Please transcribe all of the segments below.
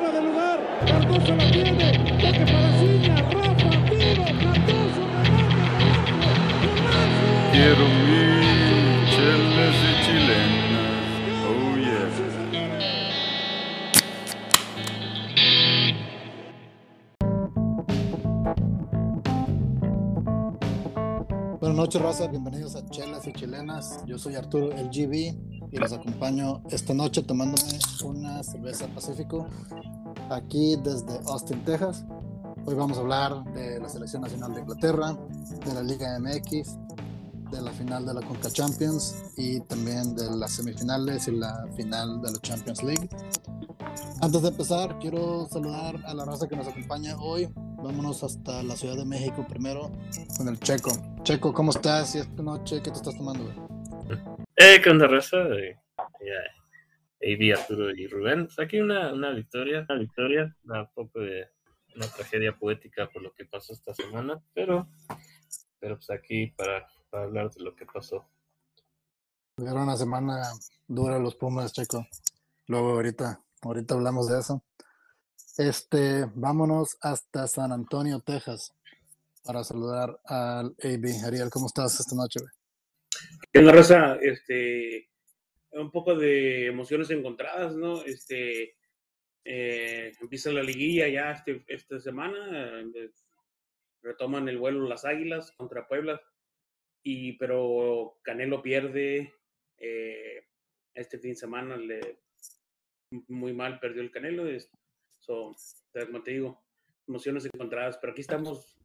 fuera de lugar. Cardoso la tiene. Toque para Ciña. Rafa, tiro. Cardoso, remate. Quiero mil chelas de chilenas. Oh yeah. Buenas noches, raza. Bienvenidos a Chelas y Chilenas. Yo soy Arturo el GB y los acompaño esta noche tomándome una cerveza Pacífico aquí desde Austin, Texas. Hoy vamos a hablar de la Selección Nacional de Inglaterra, de la Liga MX, de la final de la Conca Champions y también de las semifinales y la final de la Champions League. Antes de empezar, quiero saludar a la raza que nos acompaña hoy. Vámonos hasta la Ciudad de México primero con el Checo. Checo, ¿cómo estás? Y esta noche, ¿qué te estás tomando? Eh, ¿qué onda, raza? Eh, AB, Arturo y Rubén. Pues aquí una, una victoria, una victoria, un poco de una tragedia poética por lo que pasó esta semana, pero, pero pues aquí para, hablar de lo que pasó. Tuvieron una semana dura los Pumas, Checo. Luego ahorita, ahorita hablamos de eso. Este, vámonos hasta San Antonio, Texas, para saludar al AB. Ariel, ¿cómo estás esta noche? ¿Qué onda, raza? Este, un poco de emociones encontradas, ¿no? Este, eh, empieza la liguilla ya este, esta semana, eh, retoman el vuelo las Águilas contra Puebla, y, pero Canelo pierde eh, este fin de semana, le, muy mal perdió el Canelo, es, so, como te digo, emociones encontradas, pero aquí estamos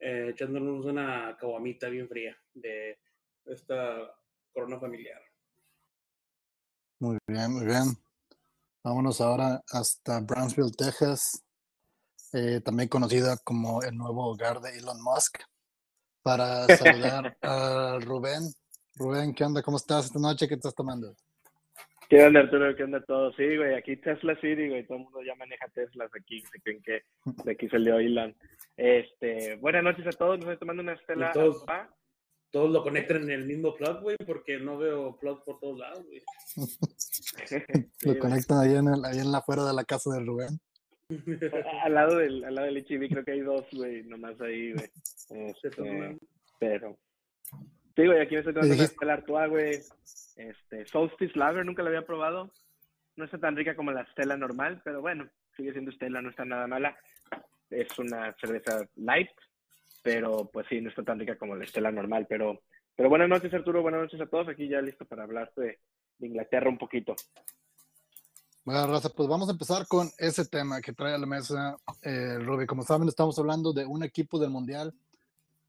echándonos una caguamita bien fría de esta corona familiar. Muy bien, muy bien. Vámonos ahora hasta Brownsville, Texas, eh, también conocida como el nuevo hogar de Elon Musk, para saludar a Rubén. Rubén, ¿qué onda? ¿Cómo estás esta noche? ¿Qué estás tomando? ¿Qué onda, Arturo? ¿Qué onda todo? Sí, güey, aquí Tesla City, güey, todo el mundo ya maneja Teslas aquí, se creen que de aquí salió Elon. Este, buenas noches a todos, nos estoy tomando una Estela Artois. Todos lo conectan en el mismo plug, güey, porque no veo plug por todos lados, güey. Lo conectan ahí en, el, ahí en la afuera de la casa de Rubén. al lado del, al lado del HB creo que hay dos, güey, nomás ahí, güey. Este, pero, sí, güey, aquí me estoy tomando una dijiste- Estela Artois, güey. Este, Solstice Lager, nunca la había probado. No está tan rica como la Stella normal, pero bueno, sigue siendo Stella, no está nada mala. Es una cerveza light, pero pues sí, no está tan rica como la Stella normal. Pero, pero buenas noches, Arturo, buenas noches a todos. Aquí ya listo para hablar de, de Inglaterra un poquito. Bueno, Raza, pues vamos a empezar con ese tema que trae a la mesa eh, Ruby. Como saben, estamos hablando de un equipo del Mundial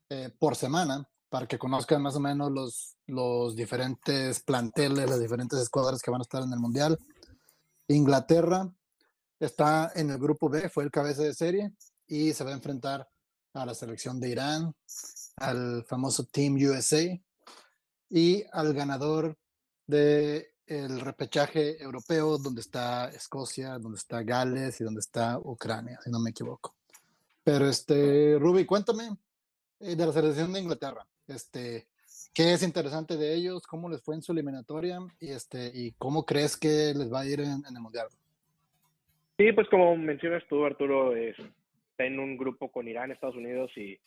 eh, por semana, para que conozcan más o menos los, los diferentes planteles, las diferentes escuadras que van a estar en el Mundial. Inglaterra está en el grupo B, fue el cabeza de serie, y se va a enfrentar a la selección de Irán, al famoso Team USA y al ganador de el repechaje europeo donde está Escocia, donde está Gales y donde está Ucrania, si no me equivoco. Pero este, Ruby, cuéntame eh, de la selección de Inglaterra. Este, ¿qué es interesante de ellos? ¿Cómo les fue en su eliminatoria? Y este, y cómo crees que les va a ir en, en el mundial? Sí, pues como mencionas tú, Arturo, es- está en un grupo con Irán, Estados Unidos y,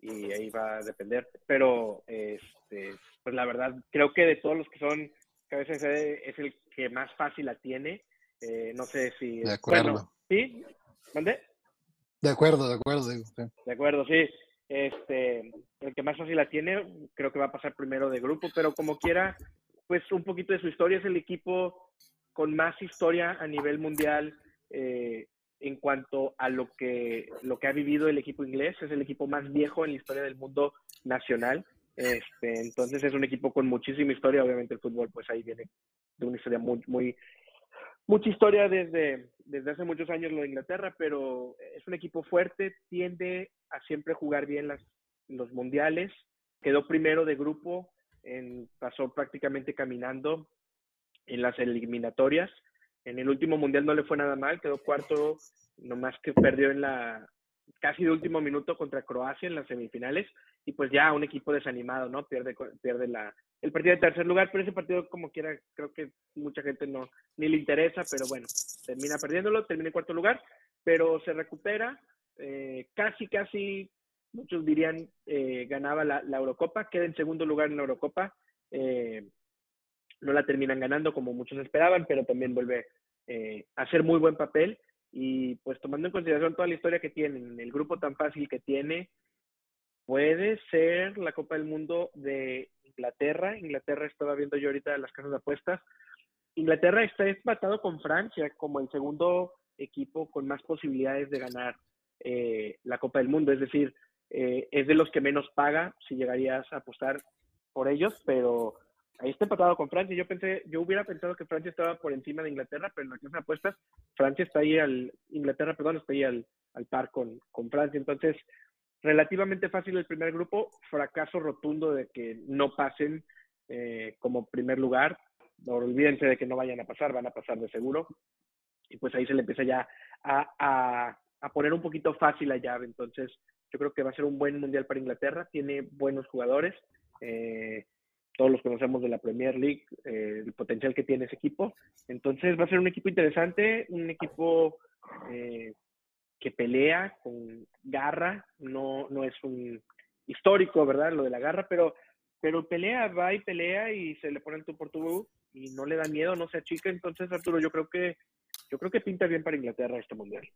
y ahí va a depender. Pero, este, pues la verdad, creo que de todos los que son cabeza de sede es el que más fácil la tiene. Eh, no sé si... De acuerdo. Bueno, ¿sí? ¿Mandé? De acuerdo, de acuerdo, digo. sí. De acuerdo, sí. Este, el que más fácil la tiene, creo que va a pasar primero de grupo, pero como quiera, pues un poquito de su historia es el equipo con más historia a nivel mundial eh, en cuanto a lo que, lo que ha vivido el equipo inglés. Es el equipo más viejo en la historia del mundo nacional. Este, entonces es un equipo con muchísima historia. Obviamente el fútbol, pues ahí viene de una historia muy, muy, mucha historia desde, desde hace muchos años lo de Inglaterra, pero es un equipo fuerte, tiende a siempre jugar bien las, los mundiales. Quedó primero de grupo, en, pasó prácticamente caminando en las eliminatorias. En el último mundial no le fue nada mal, quedó cuarto, nomás que perdió en la casi de último minuto contra Croacia en las semifinales y pues ya un equipo desanimado, ¿no? Pierde, pierde la, el partido de tercer lugar, pero ese partido como quiera creo que mucha gente no ni le interesa, pero bueno, termina perdiéndolo, termina en cuarto lugar, pero se recupera, eh, casi, casi, muchos dirían, eh, ganaba la, la, Eurocopa, queda en segundo lugar en la Eurocopa, eh, no la terminan ganando como muchos esperaban, pero también vuelve eh, a hacer muy buen papel y pues tomando en consideración toda la historia que tienen, el grupo tan fácil que tiene, puede ser la Copa del Mundo de Inglaterra. Inglaterra estaba viendo yo ahorita las casas de apuestas. Inglaterra está empatado con Francia como el segundo equipo con más posibilidades de ganar eh, la Copa del Mundo. Es decir, eh, es de los que menos paga si llegarías a apostar por ellos, pero ahí está empatado con Francia. Yo pensé, yo hubiera pensado que Francia estaba por encima de Inglaterra, pero en la casa de apuestas, Francia está ahí al, Inglaterra, perdón, está ahí al, al par con, con Francia. Entonces, relativamente fácil el primer grupo, fracaso rotundo de que no pasen eh, como primer lugar. No olvídense de que no vayan a pasar, van a pasar de seguro. Y pues ahí se le empieza ya a, a, a poner un poquito fácil la llave. Entonces, yo creo que va a ser un buen mundial para Inglaterra. Tiene buenos jugadores. Eh, todos los conocemos de la Premier League, eh, el potencial que tiene ese equipo. Entonces va a ser un equipo interesante, un equipo eh, que pelea con garra, no, no es un histórico, ¿verdad? Lo de la garra, pero, pero pelea, va y pelea y se le pone el tú por tú y no le da miedo, no se achica. Entonces, Arturo, yo creo que, yo creo que pinta bien para Inglaterra este mundial.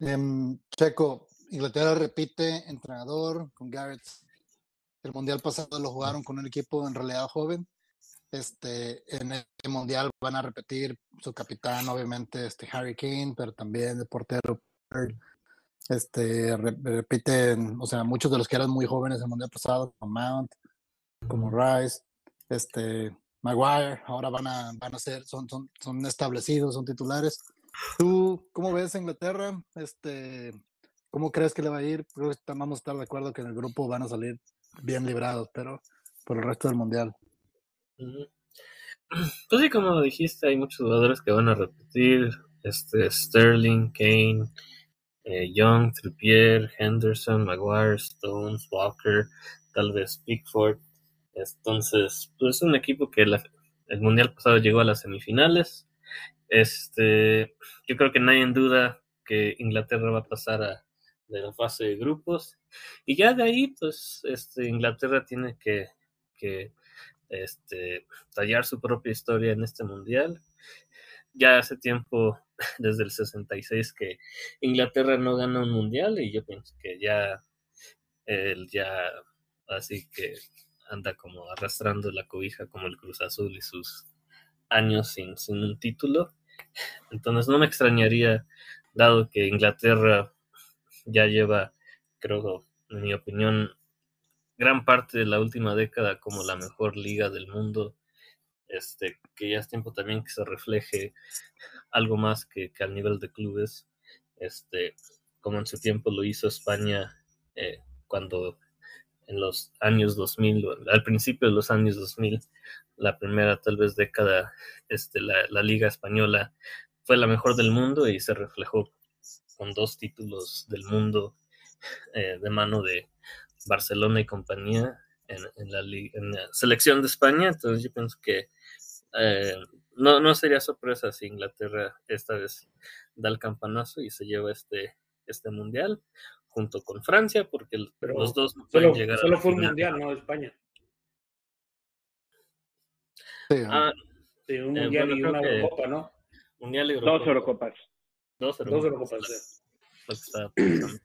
Um, Checo, Inglaterra repite entrenador con Garrett el mundial pasado lo jugaron con un equipo en realidad joven. Este, en este mundial van a repetir su capitán, obviamente, este Harry Kane, pero también el portero. Este, repiten, o sea, muchos de los que eran muy jóvenes en el mundial pasado, como Mount, como Rice, este, Maguire, ahora van a, van a ser, son, son, son establecidos, son titulares. ¿Tú cómo ves a Inglaterra? Este, ¿Cómo crees que le va a ir? Creo que vamos a estar de acuerdo que en el grupo van a salir bien librados, pero por el resto del mundial. Pues sí, como dijiste, hay muchos jugadores que van a repetir. Este, Sterling, Kane, eh, Young, Trippier, Henderson, Maguire, Stones, Walker, tal vez Pickford. Entonces, pues es un equipo que el mundial pasado llegó a las semifinales. Este, yo creo que nadie en duda que Inglaterra va a pasar a, de la fase de grupos. Y ya de ahí, pues, este, Inglaterra tiene que, que este, tallar su propia historia en este mundial. Ya hace tiempo, desde el 66, que Inglaterra no gana un mundial y yo pienso que ya, él ya, así que anda como arrastrando la cobija como el Cruz Azul y sus años sin, sin un título. Entonces no me extrañaría, dado que Inglaterra ya lleva, creo, en mi opinión, gran parte de la última década como la mejor liga del mundo. Este, que ya es tiempo también que se refleje algo más que, que al nivel de clubes, este, como en su tiempo lo hizo España eh, cuando en los años 2000, al principio de los años 2000, la primera tal vez década, este, la, la liga española fue la mejor del mundo y se reflejó con dos títulos del mundo eh, de mano de Barcelona y compañía en, la, selección de España. Entonces yo pienso que eh, no, no sería sorpresa si Inglaterra esta vez da el campanazo y se lleva este, este mundial junto con Francia, porque los dos no pueden llegar solo fue un mundial, no España. Sí, Ah, Sí, un Eh, mundial bueno, y una Eurocopa, ¿no? mundial y Dos Eurocopa. Dos Eurocopas, Lo que estaba pensando.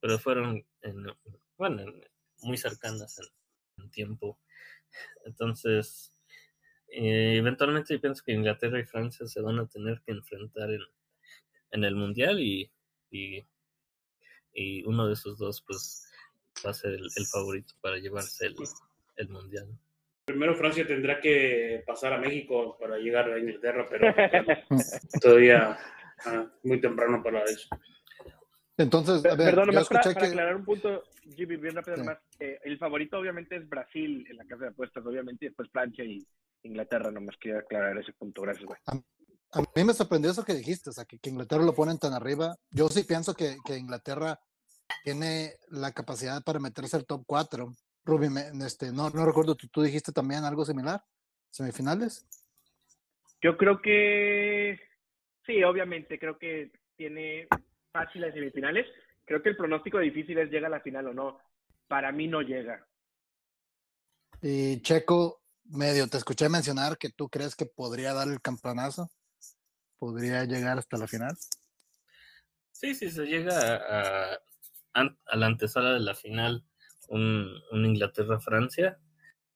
Pero fueron en, bueno, en- muy cercanas en, en tiempo. Entonces, eh, eventualmente yo pienso que Inglaterra y Francia se van a tener que enfrentar en, en el Mundial y, y, y uno de esos dos pues va a ser el, el favorito para llevarse el, el Mundial. Primero Francia tendrá que pasar a México para llegar a Inglaterra, pero todavía ah, muy temprano para eso. Entonces, a ver, Perdón, yo nomás para, para que... aclarar un punto, Jimmy, bien rápido, Sí. nomás. Eh, el favorito obviamente es Brasil en la casa de apuestas, obviamente, y después Francia y Inglaterra, nomás quería aclarar ese punto. Gracias, güey. a mí me sorprendió eso que dijiste, o sea, que, que Inglaterra lo ponen tan arriba. Yo sí pienso que, que Inglaterra tiene la capacidad para meterse al top 4. Ruby, me- este, no, no recuerdo, ¿tú, tú dijiste también algo similar, semifinales. Yo creo que sí, obviamente, creo que tiene fácil las semifinales. Creo que el pronóstico difícil es llega a la final o no. Para mí no llega. Y Checo, medio, te escuché mencionar que tú crees que podría dar el campeonazo, podría llegar hasta la final. Sí, sí, se llega a, a la antesala de la final, un, un Inglaterra-Francia.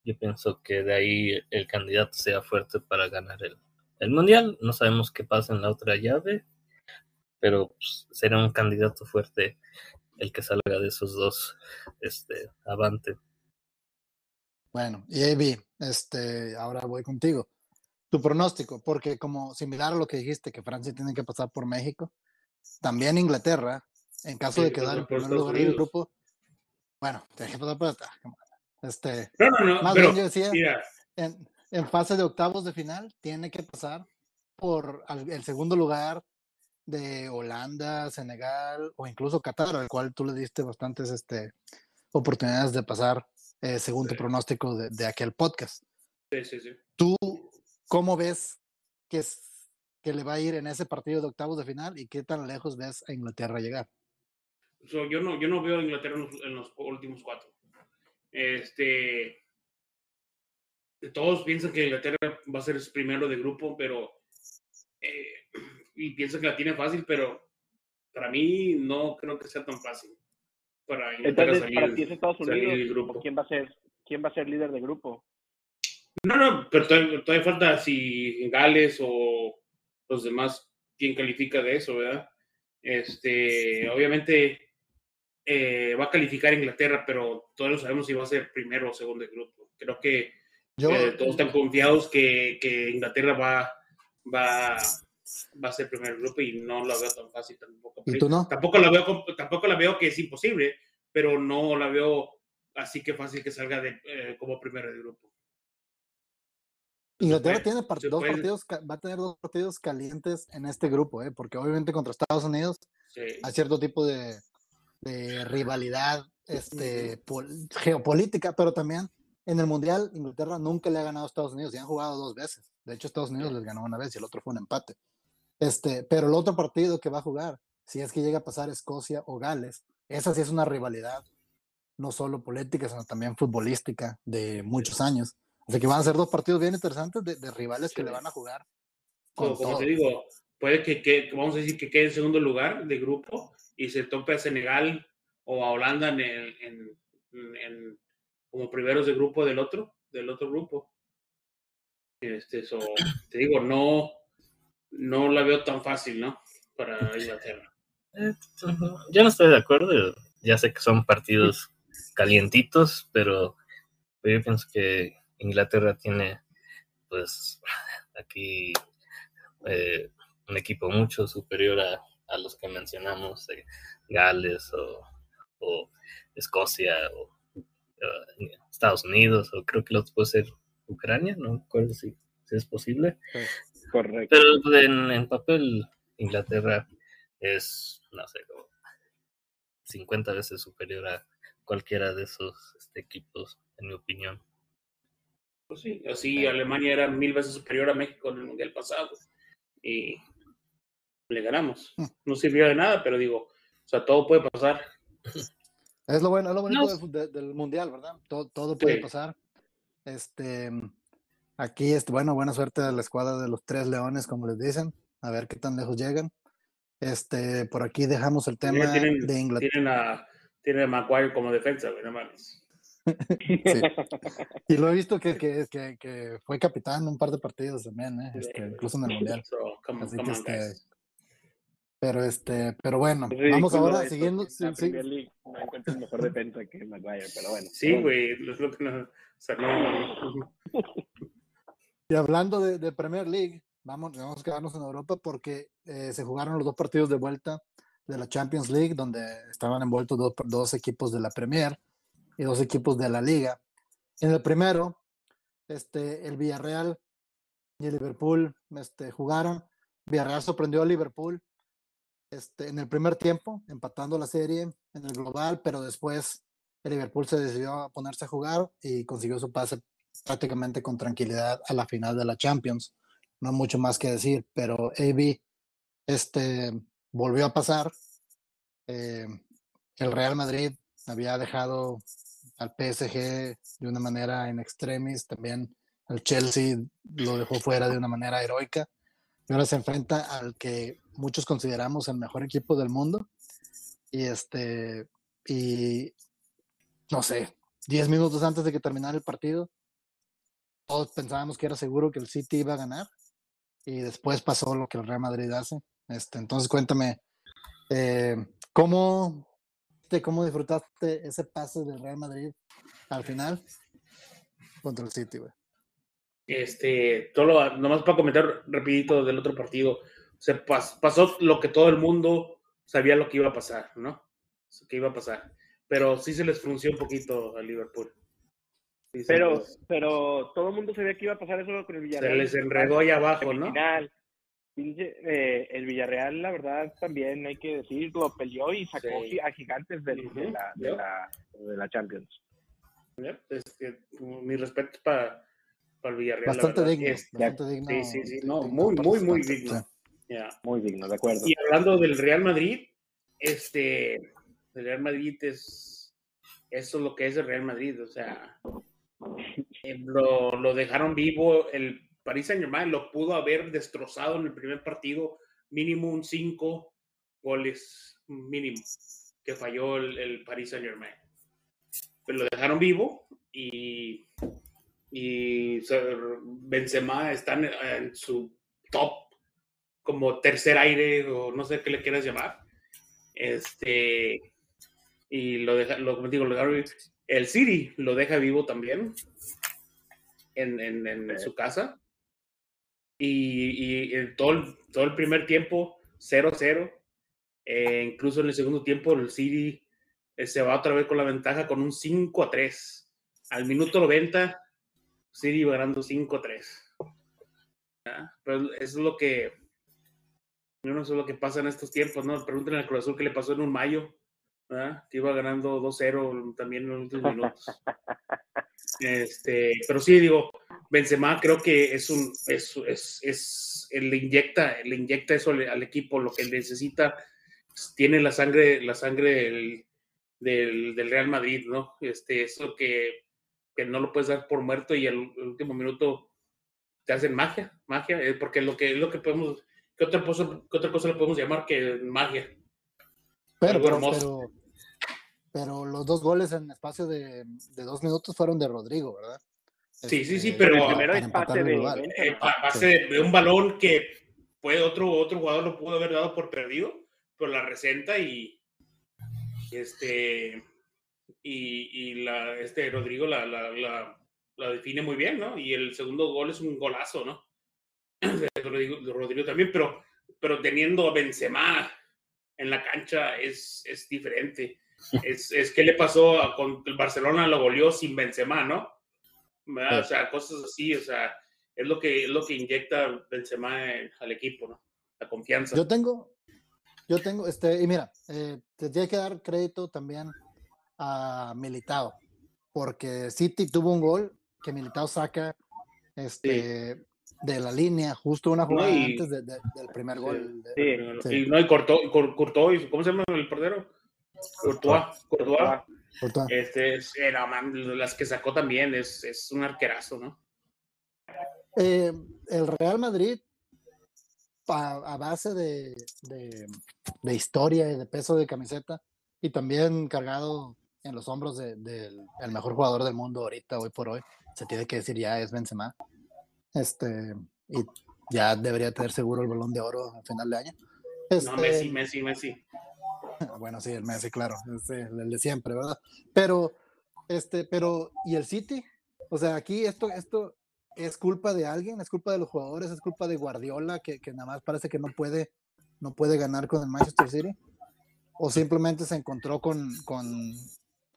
Yo pienso que de ahí el candidato sea fuerte para ganar el, el Mundial. No sabemos qué pasa en la otra llave, pero pues, será un candidato fuerte el que salga de esos dos este, avante. Bueno, y este, ahora voy contigo. Tu pronóstico, porque como similar a lo que dijiste, que Francia tiene que pasar por México, también Inglaterra, en caso Sí, de que quedar en primer lugar del grupo, bueno, tiene que pasar por esta- Este, No, no, no, Más pero bien yo decía- mira, en, en fase de octavos de final, tiene que pasar por el segundo lugar de Holanda, Senegal o incluso Qatar, al cual tú le diste bastantes este, oportunidades de pasar, eh, según tu pronóstico de, de aquel podcast. sí, sí, sí. ¿Tú cómo ves que, es- que le va a ir en ese partido de octavos de final y qué tan lejos ves a Inglaterra llegar? So, yo no, yo no veo a Inglaterra en los, en los últimos cuatro. Este, todos piensan que Inglaterra va a ser el primero de grupo, pero eh, y piensan que la tiene fácil, pero para mí no creo que sea tan fácil para Inglaterra Entonces, salir, para ti es Estados Unidos. del ¿o grupo. ¿Quién va a ser quién va a ser líder de grupo? No, no, pero todavía, todavía falta si Gales o los demás, quién califica de eso, ¿verdad? Este, obviamente eh, va a calificar Inglaterra, pero todos no sabemos si va a ser primero o segundo de grupo. Creo que Yo, eh, todos están confiados que, que Inglaterra va, va, va a ser primer grupo y no la veo tan fácil tampoco. ¿Y tú no? Tampoco la veo, tampoco la veo que es imposible, pero no la veo así que fácil que salga de, eh, como primero de grupo. Inglaterra puede, tiene dos partidos, va a tener dos partidos calientes en este grupo, ¿eh? porque obviamente contra Estados Unidos Sí. hay cierto tipo de, de rivalidad este, pol- geopolítica, pero también en el Mundial Inglaterra nunca le ha ganado a Estados Unidos y han jugado dos veces. De hecho, Estados Unidos les ganó una vez y el otro fue un empate. Este, pero el otro partido que va a jugar, si es que llega a pasar Escocia o Gales, esa sí es una rivalidad, no solo política, sino también futbolística de muchos años. Así que van a ser dos partidos bien interesantes de, de rivales que Sí. le van a jugar. Como, Con como todo. te digo, puede que, que- vamos a decir que quede en segundo lugar de grupo y se tope a Senegal o a Holanda en, el- en- en- como primeros de grupo del otro, del otro grupo. Este, so, te digo, no, no la veo tan fácil, ¿no? Para Inglaterra. Yo no estoy de acuerdo. Ya sé que son partidos calientitos, pero pero yo pienso que Inglaterra tiene, pues, aquí eh, un equipo mucho superior a, a los que mencionamos, eh, Gales o, o Escocia o eh, Estados Unidos, o creo que lo otro puede ser Ucrania, no me acuerdo si, si es posible. Correcto. Pero en, en papel, Inglaterra es, no sé, como 50 veces superior a cualquiera de esos este, equipos, en mi opinión. Pues sí, así Alemania era mil veces superior a México en el Mundial pasado y le ganamos. No sirvió de nada, pero digo, o sea, todo puede pasar. Es lo bueno, es lo bonito No. del del mundial, ¿verdad? Todo, todo puede Sí. pasar. Este, aquí, este, bueno, buena suerte a la escuadra de los tres leones, como les dicen, a ver qué tan lejos llegan. Este, por aquí dejamos el tema tienen, de Inglaterra. tienen a, tienen a Maguire como defensa, güey, no mames. Y lo he visto que, que, que, que fue capitán en un par de partidos también, ¿eh? Este, incluso en el mundial. So, come, Así come que on, este. Pero este, pero bueno, Es vamos ahora siguiendo. la sí. Premier League no encuentras mejor defensa que Maguire, pero bueno. Sí, güey, es lo que no, o sea, no, Y hablando de, de Premier League, vamos, vamos a quedarnos en Europa porque eh, se jugaron los dos partidos de vuelta de la Champions League, donde estaban envueltos dos, dos equipos de la Premier y dos equipos de la Liga. En el primero, este, el Villarreal y el Liverpool este, jugaron. Villarreal sorprendió a Liverpool este, en el primer tiempo, empatando la serie en el global, pero después el Liverpool se decidió a ponerse a jugar y consiguió su pase prácticamente con tranquilidad a la final de la Champions. No mucho más que decir, pero AB este, volvió a pasar. Eh, el Real Madrid había dejado al PSG de una manera en extremis, también el Chelsea lo dejó fuera de una manera heroica. Y ahora se enfrenta al que muchos consideramos el mejor equipo del mundo. Y este, y no sé, 10 minutos antes de que terminara el partido, todos pensábamos que era seguro que el City iba a ganar. Y después pasó lo que el Real Madrid hace. Este, entonces cuéntame, eh, ¿cómo, ¿cómo disfrutaste ese pase del Real Madrid al final contra el City, güey? Este, todo lo, nomás para comentar rapidito del otro partido, se pasó lo que todo el mundo sabía lo que iba a pasar, ¿no? Que iba a pasar. Pero sí se les frunció un poquito al Liverpool. pero, pero todo el mundo sabía que iba a pasar eso con el Villarreal. Se les enredó ahí abajo, ¿no? Final. Eh, el Villarreal, la verdad, también hay que decirlo, peleó y sacó a gigantes de, la, de, la, de, la, Champions. mi respeto para para el Villarreal. Bastante, digno, bastante digno. Sí, sí, sí. No, muy, muy, muy digno. Muy digno, de acuerdo. Y hablando del Real Madrid, este, el Real Madrid es, eso es lo que es el Real Madrid, o sea, eh, lo, lo dejaron vivo, el Paris Saint Germain lo pudo haber destrozado en el primer partido, mínimo un 5 goles, mínimo, que falló el, el Paris Saint Germain. Pero lo dejaron vivo y y Benzema está en, su top como tercer aire o no sé qué le quieras llamar. Este, y lo deja, lo, como digo, el City lo deja vivo también en, en, su casa. Y, y todo, el, todo el primer tiempo, 0-0. Eh, incluso en el segundo tiempo, el City eh, se va otra vez con la ventaja con un 5-3. Al minuto 90, City ganando 5-3. Pero eso es lo que. Yo no sé lo que pasa en estos tiempos, ¿no? Pregúntenle al Cruz Azul qué le pasó en un mayo, que iba ganando 2-0 también en los últimos minutos. Este, pero sí, digo, Benzema creo que es un, es, es, es le inyecta, le inyecta eso al, equipo, lo que necesita, tiene la sangre, la sangre del, del, Real Madrid, ¿no? Este, eso que que no lo puedes dar por muerto y el, último minuto te hacen magia, magia, eh, porque lo que, lo que podemos, ¿qué otra, cosa, ¿qué otra cosa le podemos llamar que magia? Pero, pero, pero, los dos goles en espacio de, de, dos minutos fueron de Rodrigo, ¿verdad? Sí, sí, sí, este, pero primero es pase de, eh, pase de, un balón que puede otro, otro jugador lo pudo haber dado por perdido, pero la resenta y este y, y la, este Rodrigo la, la, la, define muy bien, ¿no? Y el segundo gol es un golazo, ¿no? De Rodrigo, Rodrigo también, pero, pero teniendo a Benzema en la cancha es, es diferente. Es, es que le pasó a, con el Barcelona, lo goleó sin Benzema, ¿no? O sea, cosas así, o sea, es lo que, es lo que inyecta Benzema al equipo, ¿no? La confianza. Yo tengo, yo tengo, este, y mira, eh, te tiene que dar crédito también a Militao, porque City tuvo un gol que Militao saca este, de la línea, justo una jugada antes del primer gol. Sí. Y no, y cortó, cortó, ¿cómo se llama el portero? Courtois. Courtois. Este, era, las que sacó también, es, es un arquerazo, ¿no? Eh, el Real Madrid, a, base de, de, de, historia y de peso de camiseta, y también cargado en los hombros del de, mejor jugador del mundo ahorita, hoy por hoy. Se tiene que decir ya es Benzema. Este, y ya debería tener seguro el balón de oro a final de año. no, Messi, este Messi, Messi. Bueno, sí, el Messi, claro, el de siempre, ¿verdad? Pero, este, pero, ¿y el City? O sea, aquí esto, esto es culpa de alguien, es culpa de los jugadores, es culpa de Guardiola, que, que nada más parece que no puede, no puede ganar con el Manchester City. O simplemente se encontró con, con,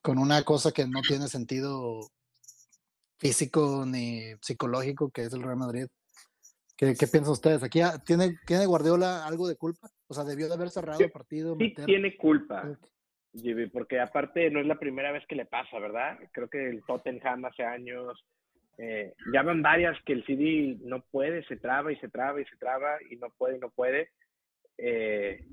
con una cosa que no tiene sentido físico ni psicológico, que es el Real Madrid. ¿Qué, qué piensan ustedes? ¿Aquí tiene, tiene Guardiola algo de culpa? O sea, debió de haber cerrado Sí, el partido. Sí meter- tiene culpa, porque aparte no es la primera vez que le pasa, ¿verdad? Creo que el Tottenham hace años, eh, ya van varias que el CD no puede, se traba y se traba y se traba y no puede y no puede. Eh,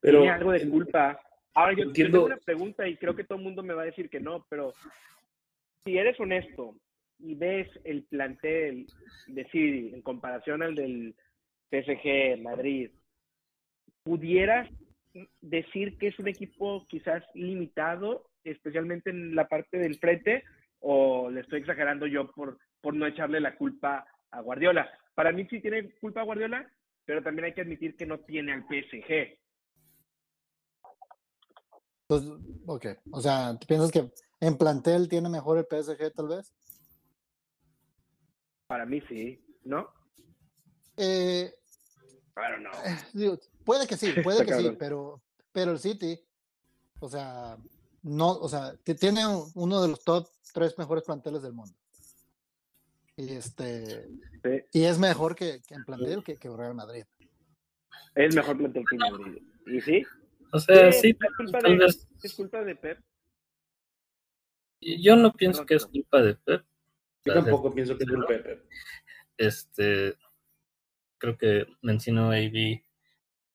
Pero tiene algo de culpa. Ahora, yo, yo entiendo- tengo una pregunta y creo que todo el mundo me va a decir que no, pero si eres honesto y ves el plantel de City en comparación al del PSG, Madrid, ¿pudieras decir que es un equipo quizás limitado, especialmente en la parte del frente, o le estoy exagerando yo por, por no echarle la culpa a Guardiola? Para mí sí tiene culpa Guardiola, pero también hay que admitir que no tiene al PSG. Entonces, ok. O sea, ¿tú piensas que en plantel tiene mejor el PSG tal vez? Para mí sí, ¿no? Eh, Claro, no. digo, puede que sí, puede que sí, pero, pero el City, o sea, no, o sea, tiene un- uno de los top tres mejores planteles del mundo. Y este, Sí, y es mejor que, que en plantel que, que Real Madrid. es mejor plantel que Madrid. ¿Y sí? O sea, Sí, sí, es culpa tal de-. ¿Es culpa de Pep? Yo no pienso que es culpa de Pep. yo tampoco pienso que es culpa de Pep. Este, creo que mencionó AB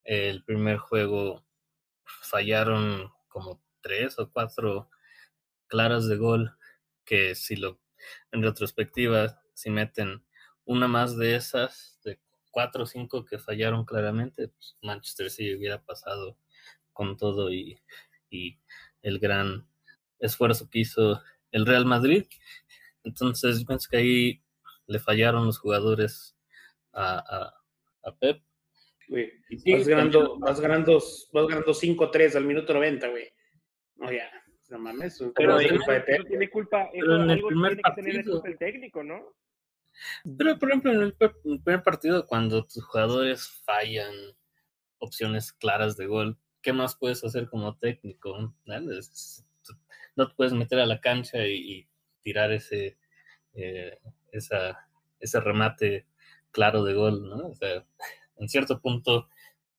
el primer juego fallaron como tres o cuatro claras de gol que si lo en retrospectiva si meten una más de esas de cuatro o cinco que fallaron claramente pues Manchester City hubiera pasado con todo y, y el gran esfuerzo que hizo el Real Madrid entonces yo pienso que ahí le fallaron los jugadores a, a, a Pep güey. Sí, Vas ganando, vas ganando, vas ganando 5-3 al minuto 90, güey. No, ya. No mames. ¿cómo Pero ser eso culpa de Pep? tiene culpa, Pero en el algo primer tiene que tener partido- culpa el técnico, ¿no? Pero, por ejemplo, en el per- en el primer partido, cuando tus jugadores fallan opciones claras de gol, ¿qué más puedes hacer como técnico? Es- No te puedes meter a la cancha y, tirar ese, eh, esa, ese remate claro de gol, ¿no? O sea, en cierto punto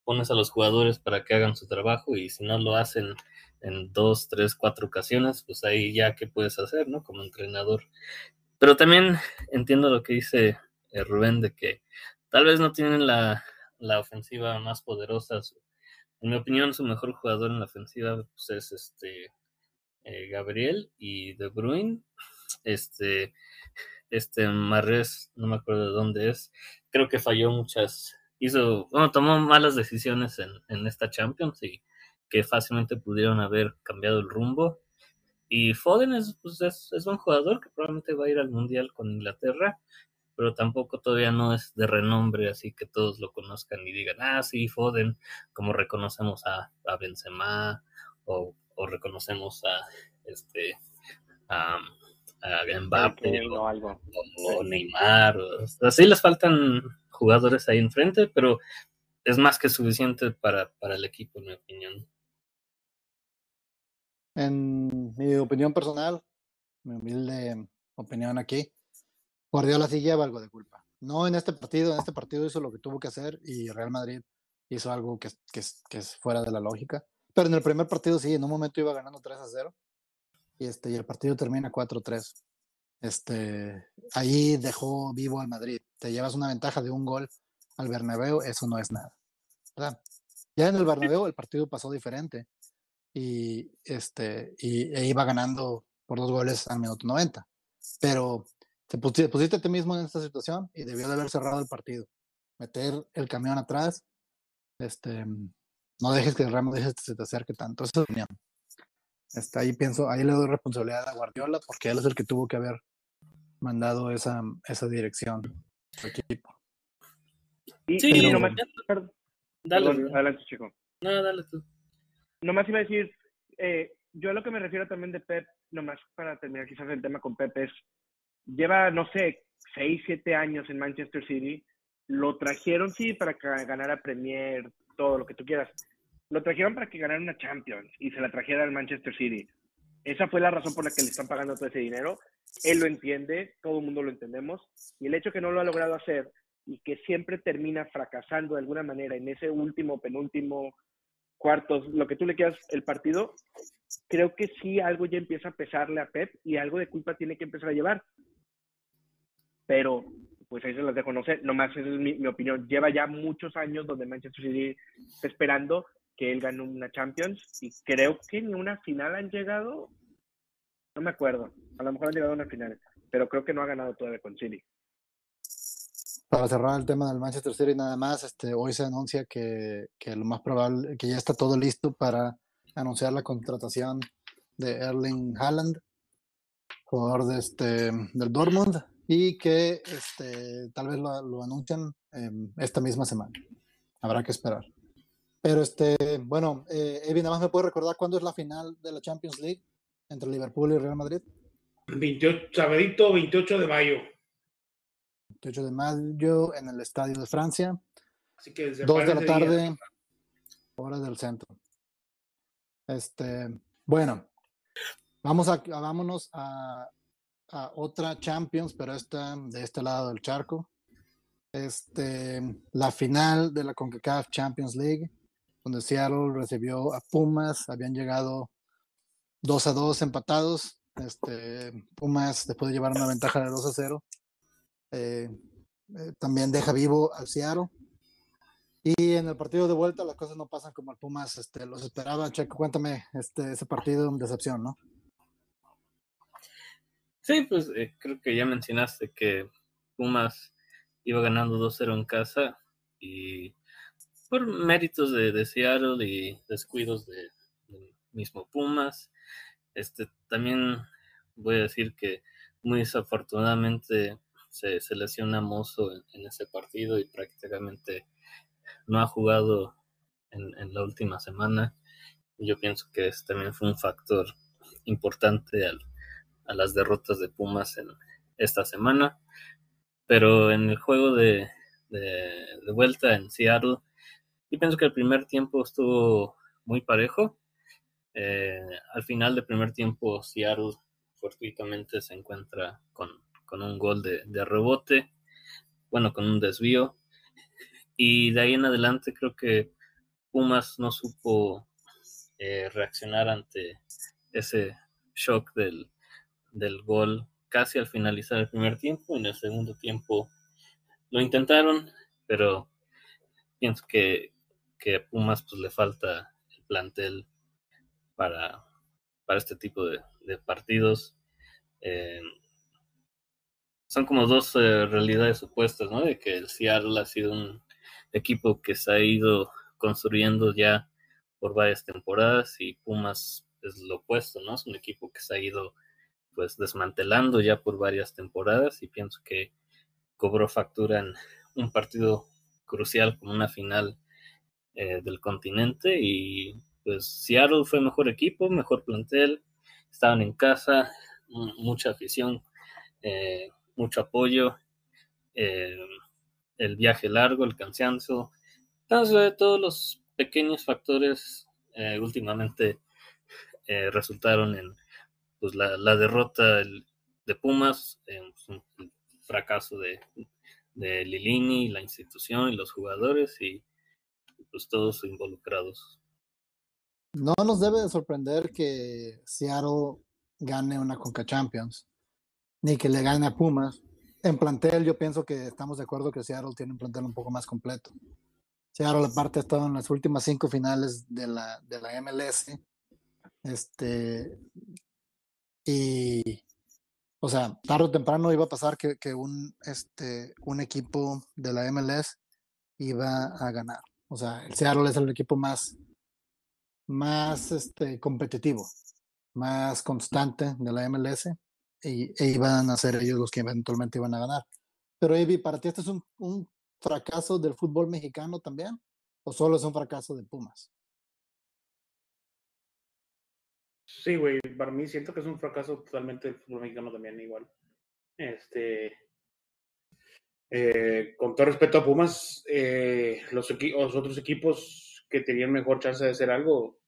pones a los jugadores para que hagan su trabajo y si no lo hacen en dos, tres, cuatro ocasiones, pues ahí ya qué puedes hacer, ¿no? Como entrenador. Pero también entiendo lo que dice eh, Rubén de que tal vez no tienen la, la ofensiva más poderosa. En mi opinión, su mejor jugador en la ofensiva pues, es este eh, Gabriel y De Bruyne. Este, este Marres, no me acuerdo de dónde es, creo que falló muchas, hizo, bueno, tomó malas decisiones en, en esta Champions y que fácilmente pudieron haber cambiado el rumbo. Y Foden es, pues, es, es buen jugador que probablemente va a ir al Mundial con Inglaterra, pero tampoco todavía no es de renombre, así que todos lo conozcan y digan, ah, sí, Foden, como reconocemos a, a Benzema o, o reconocemos a este a, a Mbappé o, o algo. o Neymar, o, o sea, sí les faltan jugadores ahí enfrente, pero es más que suficiente para, para el equipo, en mi opinión. En mi opinión personal, mi humilde opinión aquí, Guardiola sí lleva algo de culpa. No en este partido, en este partido hizo lo que tuvo que hacer y Real Madrid hizo algo que, es- que, es- que es fuera de la lógica. Pero en el primer partido sí, en un momento iba ganando 3 a 0 y, este, y el partido termina 4-3. Este, ahí dejó vivo al Madrid. Te llevas una ventaja de un gol al Bernabéu, eso no es nada. ¿verdad? Ya en el Bernabéu el partido pasó diferente y este y e iba ganando por dos goles al minuto 90. Pero te pusi- pusiste a ti mismo en esta situación y debió de haber cerrado el partido. Meter el camión atrás, este, no dejes que el Real Madrid se te acerque tanto. Esa es. Este, ahí pienso, ahí le doy responsabilidad a Guardiola porque él es el que tuvo que haber mandado esa, esa dirección a su equipo. Y, Sí, y pero- nomás, Dale, perdón, adelante, chico. no, dale tú. Nomás iba a decir, eh, yo a lo que me refiero también de Pep, nomás para terminar quizás el tema con Pep, es, lleva, no sé, seis, siete años en Manchester City, lo trajeron, sí, para que ganara Premier, todo lo que tú quieras, lo trajeron para que ganara una Champions y se la trajera al Manchester City. Esa fue la razón por la que le están pagando todo ese dinero. Él lo entiende, todo el mundo lo entendemos, y el hecho que no lo ha logrado hacer y que siempre termina fracasando de alguna manera en ese último, penúltimo, cuartos, lo que tú le quieras el partido, creo que sí algo ya empieza a pesarle a Pep y algo de culpa tiene que empezar a llevar. Pero, pues ahí se las dejo, no sé, nomás esa es mi, mi opinión. Lleva ya muchos años donde Manchester City está esperando que él gane una Champions y creo que ni una final han llegado, no me acuerdo, a lo mejor han llegado a una final, pero creo que no ha ganado todavía con City. Para cerrar el tema del Manchester City, nada más, este, hoy se anuncia que, que lo más probable, que ya está todo listo para anunciar la contratación de Erling Haaland, jugador de este, del Dortmund, y que este, tal vez lo, lo anuncian em, esta misma semana. Habrá que esperar. Pero este, bueno, eh, Evi, nada más me puede recordar cuándo es la final de la Champions League entre Liverpool y Real Madrid. 28, sabadito 28 de mayo. 28 de mayo en el Estadio de Francia, Así que desde 2 de la ese día- tarde, hora del centro. Este, bueno, vamos a, a- vámonos a, a otra Champions, pero esta de este lado del charco. Este, la final de la CONCACAF Champions League, donde Seattle recibió a Pumas, habían llegado 2 a 2 empatados. Este, Pumas, después de llevar una ventaja de 2 a 0, eh, eh, también deja vivo al Seattle. Y en el partido de vuelta las cosas no pasan como el Pumas este, los esperaba. Checo, cuéntame este, ese partido, decepción, ¿no? Sí, pues eh, creo que ya mencionaste que Pumas iba ganando 2-0 en casa y por méritos de, Seattle y descuidos de, mismo Pumas, este también voy a decir que muy desafortunadamente se, se lesiona Mozo en, ese partido y prácticamente no ha jugado en, la última semana. Yo pienso que también fue un factor importante a las derrotas de Pumas en esta semana. Pero en el juego de vuelta en Seattle, yo pienso que el primer tiempo estuvo muy parejo. Eh, al final del primer tiempo, Seattle fortuitamente se encuentra con, con un gol de, de, rebote, bueno, con un desvío. Y de ahí en adelante creo que Pumas no supo eh, reaccionar ante ese shock del, del gol casi al finalizar el primer tiempo. En el segundo tiempo lo intentaron, pero pienso que, que a Pumas pues, le falta el plantel para, para este tipo de, partidos. Eh, son como dos eh, realidades opuestas, ¿no? De que el Seattle ha sido un equipo que se ha ido construyendo ya por varias temporadas y Pumas es lo opuesto, ¿no? Es un equipo que se ha ido pues desmantelando ya por varias temporadas y pienso que cobró factura en un partido crucial como una final eh, del continente y pues Seattle fue mejor equipo, mejor plantel, estaban en casa, mucha afición, eh, mucho apoyo, eh, el viaje largo, el cansancio, entonces todos los pequeños factores eh, últimamente resultaron en pues, la, la derrota de Pumas, un fracaso de, de Lilini, la institución y los jugadores y pues todos involucrados. No nos debe de sorprender que Seattle gane una Conca Champions, ni que le gane a Pumas. En plantel, yo pienso que estamos de acuerdo que Seattle tiene un plantel un poco más completo. Seattle, aparte, ha estado en las últimas cinco finales de la, de la MLS. Este, y, o sea, tarde o temprano iba a pasar que, que un, este, un equipo de la MLS iba a ganar. O sea, el Seattle es el equipo más, más este, competitivo, más constante de la MLS y, e iban a ser ellos los que eventualmente iban a ganar. Pero, Evi, ¿para ti este es un, un fracaso del fútbol mexicano también? ¿O solo es un fracaso de Pumas? Sí, güey, para mí siento que es un fracaso totalmente del fútbol mexicano también igual. Este, eh, con todo respeto a Pumas, eh, los, los, otros equipos que tenían mejor chance de hacer algo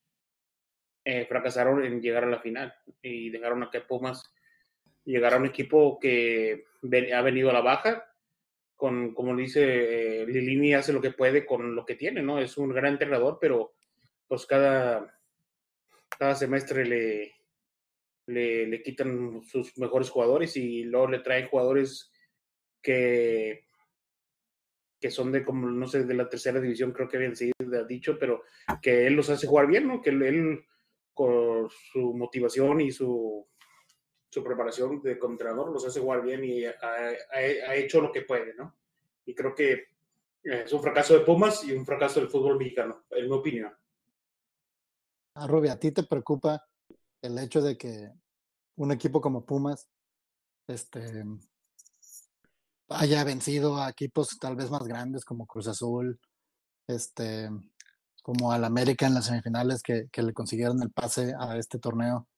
eh, fracasaron en llegar a la final y dejaron a que Pumas llegara a un equipo que ha venido a la baja con como dice eh, Lilini, hace lo que puede con lo que tiene, ¿no? Es un gran entrenador, pero pues cada, cada semestre le, le, le quitan sus mejores jugadores y luego le trae jugadores que que son de como, no sé, de la tercera división, creo que habían sido dicho, pero que él los hace jugar bien, ¿no? Que él, con su motivación y su, su preparación de entrenador los hace jugar bien y ha, ha, hecho lo que puede, ¿no? Y creo que es un fracaso de Pumas y un fracaso del fútbol mexicano, en mi opinión. Ah, Rubi, ¿a ti te preocupa el hecho de que un equipo como Pumas este, haya vencido a equipos tal vez más grandes como Cruz Azul, este, como al América en las semifinales que, que, le consiguieron el pase a este torneo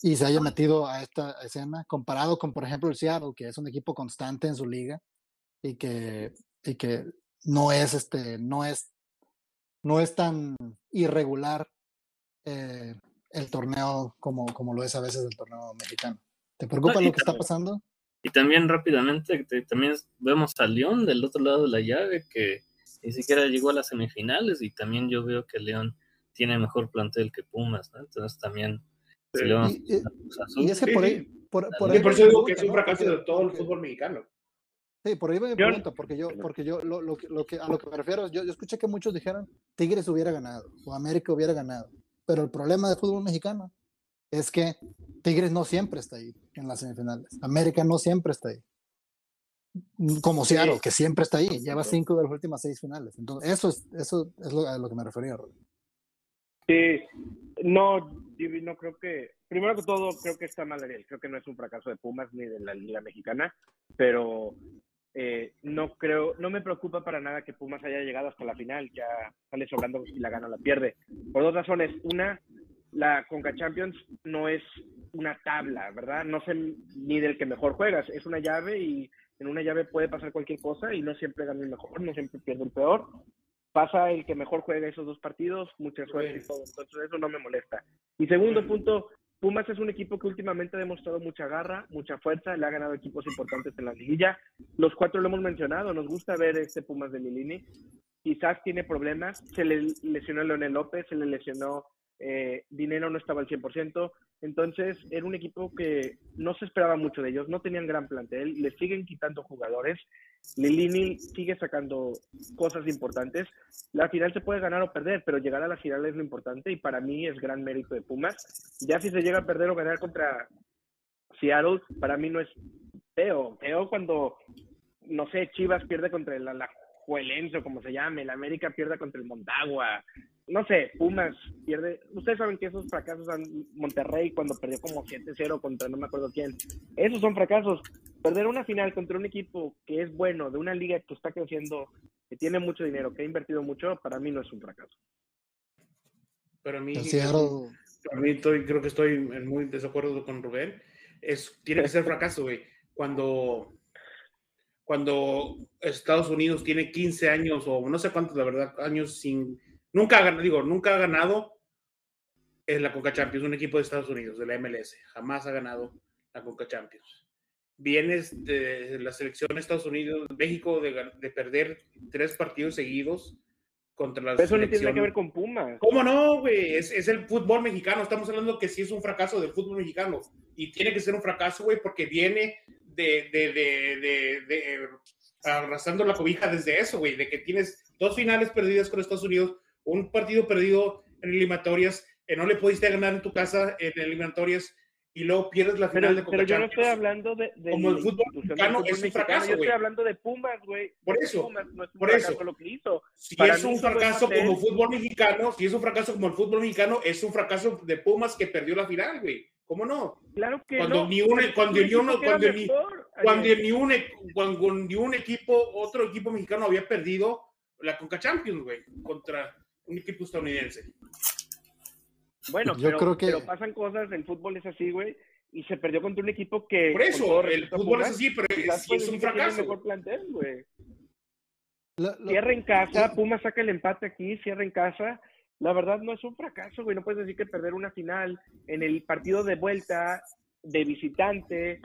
y se haya metido a esta escena, comparado con, por ejemplo, el Seattle, que es un equipo constante en su liga y que, y que no es este, no es, no es tan irregular eh, el torneo como, como lo es a veces el torneo mexicano. ¿Te preocupa lo que está pasando? Y también rápidamente, también vemos a León del otro lado de la llave, que ni siquiera llegó a las semifinales, y también yo veo que León tiene mejor plantel que Pumas, ¿no? Entonces también... Sí. León, y, y, y, es que por ahí... Por, por, ahí por eso digo que es un fracaso ¿no? de todo el fútbol mexicano. Sí, por ahí me pregunto, porque yo, porque yo lo, lo, lo, que, a lo que me refiero, yo, yo escuché que muchos dijeron Tigres hubiera ganado o América hubiera ganado, pero el problema del fútbol mexicano es que Tigres no siempre está ahí en las semifinales. América no siempre está ahí. Como Seattle, sí. que siempre está ahí. Lleva cinco de las últimas seis finales. Entonces, eso es, eso es lo, a lo que me refería, Robert. Sí, no, no creo que. Primero que todo, creo que está mal Ariel. Creo que no es un fracaso de Pumas ni de la Liga Mexicana, pero eh, no creo, no me preocupa para nada que Pumas haya llegado hasta la final. Ya sale sobrando si la gana o la pierde. Por dos razones. Una, la Conca Champions no es una tabla, ¿verdad? No se mide el que mejor juegas, es una llave y en una llave puede pasar cualquier cosa y no siempre gana el mejor, no siempre pierde el peor. Pasa el que mejor juega esos dos partidos, mucha suerte y todo, entonces eso no me molesta. Y segundo punto, Pumas es un equipo que últimamente ha demostrado mucha garra, mucha fuerza, le ha ganado equipos importantes en la liguilla. Los cuatro lo hemos mencionado, nos gusta ver este Pumas de Lilini. Quizás tiene problemas, se le lesionó a Leonel López, se le lesionó eh, dinero no estaba al 100%, entonces era un equipo que no se esperaba mucho de ellos, no tenían gran plantel, le siguen quitando jugadores, Lilini sigue sacando cosas importantes, la final se puede ganar o perder, pero llegar a la final es lo importante y para mí es gran mérito de Pumas, ya si se llega a perder o ganar contra Seattle, para mí no es feo, feo cuando, no sé, Chivas pierde contra el Alajuelense o como se llame, el América pierde contra el Montagua, no sé, Pumas pierde. Ustedes saben que esos fracasos han Monterrey cuando perdió como 7-0 contra no me acuerdo quién. Esos son fracasos. Perder una final contra un equipo que es bueno, de una liga que está creciendo, que tiene mucho dinero, que ha invertido mucho, para mí no es un fracaso. Pero a mí, para mí estoy, creo que estoy en muy desacuerdo con Rubén. Es, tiene que ser fracaso, güey. Cuando cuando Estados Unidos tiene 15 años o no sé cuántos, la verdad, años sin Nunca ha ganado, digo, nunca ha ganado en la Conca Champions, un equipo de Estados Unidos, de la MLS. Jamás ha ganado la Conca Champions. Vienes de la selección de Estados Unidos, México, de, de perder tres partidos seguidos contra la Eso no tiene que ver con Pumas. ¿Cómo no, güey? Es, es, el fútbol mexicano. Estamos hablando que sí es un fracaso del fútbol mexicano. Y tiene que ser un fracaso, güey, porque viene de, de, de, de, arrastrando la cobija desde eso, güey, de que tienes dos finales perdidas con Estados Unidos, un partido perdido en eliminatorias, que no le pudiste ganar en tu casa en eliminatorias y luego pierdes la final pero, de Copa Pero yo no estoy hablando de, de como el fútbol mexicano es un fracaso, Yo estoy hablando de Pumas, güey. Por eso, Pumas, no es un por eso. Lo que hizo. Si Para es un fracaso como fútbol mexicano, si es un fracaso como el fútbol mexicano, es un fracaso de Pumas que perdió la final, güey. ¿Cómo no? Claro que cuando no. Ni un, cuando ni uno, cuando ni, cuando ni un, cuando ni un equipo, otro equipo mexicano había perdido la Conca Champions, güey, contra un equipo estadounidense. Bueno, Yo pero, creo que- pero pasan cosas, el fútbol es así, güey, y se perdió contra un equipo que... Por eso, el fútbol es así, pero el es un fracaso. mejor plantel, güey. Cierra en casa, Pumas saca el empate aquí, cierra en casa. La verdad no es un fracaso, güey. No puedes decir que perder una final en el partido de vuelta de visitante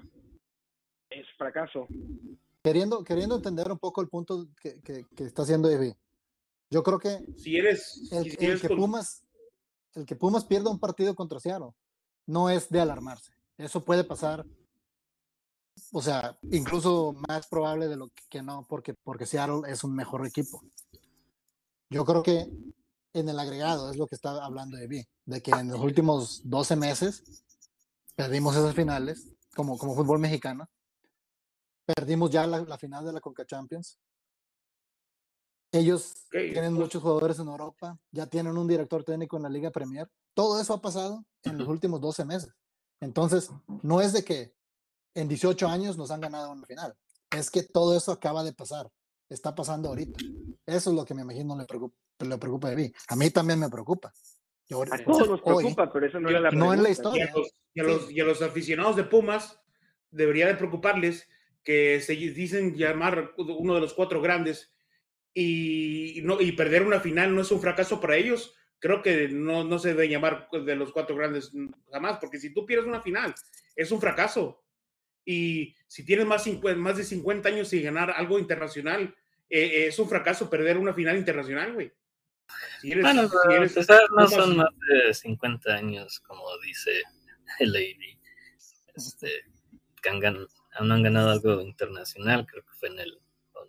es fracaso. queriendo, queriendo entender un poco el punto que, que, que está haciendo Evi. Yo creo que Si eres, el, si el eres que con- Pumas, el que Pumas pierda un partido contra Seattle no es de alarmarse. Eso puede pasar, o sea, incluso más probable de lo que, que no, porque, porque Seattle es un mejor equipo. Yo creo que en el agregado es lo que está hablando Evi, de que en los últimos 12 meses perdimos esas finales como, como fútbol mexicano. Perdimos ya la, la final de la Conca Champions. Ellos tienen muchos jugadores en Europa, ya tienen un director técnico en la Liga Premier. Todo eso ha pasado en los últimos 12 meses. Entonces, no es de que en 18 años nos han ganado una final. Es que todo eso acaba de pasar. Está pasando ahorita. Eso es lo que me imagino le preocupa, le preocupa de mí. A mí también me preocupa. Yo, A todos nos hoy, preocupa, pero eso no era la no en la pregunta. y historia. a, los, y a los- y a los aficionados de Pumas debería de preocuparles que se dicen llamar uno de los cuatro grandes y, no, y perder una final no es un fracaso para ellos. Creo que no, no se debe llamar de los cuatro grandes jamás, porque si tú pierdes una final, es un fracaso. Y si tienes más, más de 50 años sin ganar algo internacional, eh, es un fracaso perder una final internacional, güey. Si eres- Bueno, si para eres empezar, no son más de 50 años, como dice el Lady, este, que han, gan- no han ganado algo internacional, creo que fue en el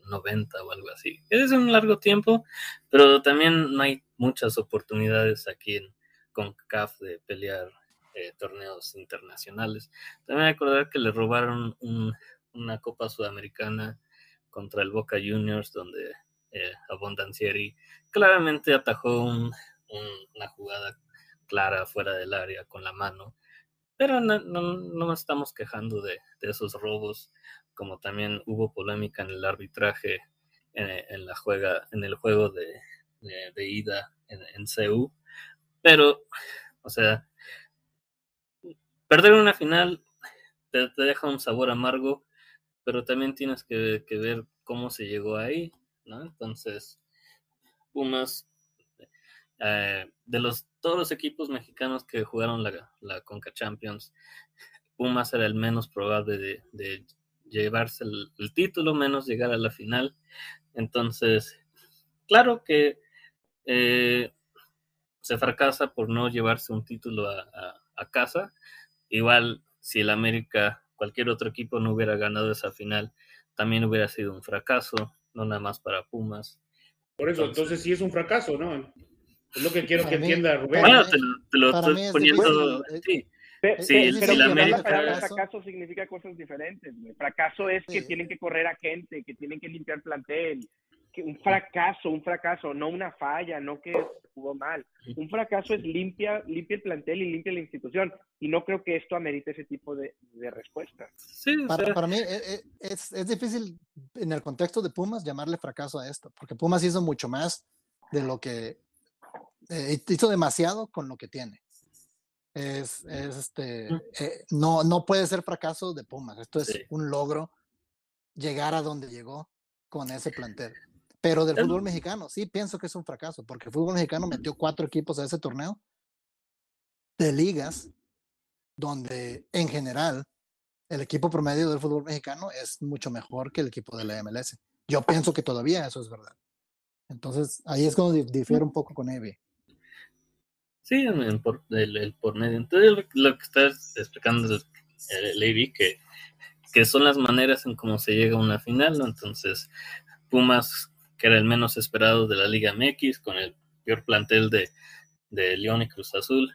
90 o algo así. Es un largo tiempo, pero también no hay muchas oportunidades aquí en CONCACAF de pelear eh, torneos internacionales. También recordar que le robaron un- una Copa Sudamericana contra el Boca Juniors, donde eh, Abondancieri claramente atajó un- una jugada clara fuera del área con la mano. Pero no, no, no estamos quejando de, de esos robos, como también hubo polémica en el arbitraje en, en la juega, en el juego de, de- ida en, en CU. Pero, o sea, perder una final te, te deja un sabor amargo, pero también tienes que, que ver cómo se llegó ahí, ¿no? Entonces, Pumas, eh, de los todos los equipos mexicanos que jugaron la, la Conca Champions, Pumas era el menos probable de, de llevarse el, el título, menos llegar a la final. Entonces, claro que eh, se fracasa por no llevarse un título a, a- a casa. Igual, si el América, cualquier otro equipo no hubiera ganado esa final, también hubiera sido un fracaso, no nada más para Pumas. Por eso, Entonces- entonces sí es un fracaso, ¿no? Es lo que quiero que Para mí- entienda Rubén. para Bueno, mí- te, lo- te lo estoy es poniendo difícil, sí, Sí, el- pero la América- palabra fracaso- significa cosas diferentes. güey. Fracaso es que Sí. tienen que correr a gente, que tienen que limpiar plantel. Que un fracaso, un fracaso, no una falla, no que jugó mal. Un fracaso es limpia, limpia el plantel y limpia la institución. Y no creo que esto amerite ese tipo de, de respuesta. sí, o Para, sea, para mí eh, eh, es, es difícil en el contexto de Pumas llamarle fracaso a esto, porque Pumas hizo mucho más de lo que eh, hizo demasiado con lo que tiene. Es, es este, eh, no, no puede ser fracaso de Pumas. Esto es Sí. un logro llegar a donde llegó con ese plantel. Pero del El- fútbol mexicano, sí pienso que es un fracaso, porque el fútbol mexicano metió cuatro equipos a ese torneo de ligas donde en general el equipo promedio del fútbol mexicano es mucho mejor que el equipo de la MLS. Yo pienso que todavía eso es verdad. Entonces, ahí es cuando di- difiere un poco con Evi. Sí, por, el, por medio. Entonces, lo, que estás explicando, eh, Lady, que, que son las maneras en cómo se llega a una final. Entonces, Pumas, que era el menos esperado de la Liga MX, con el peor plantel de, de León y Cruz Azul,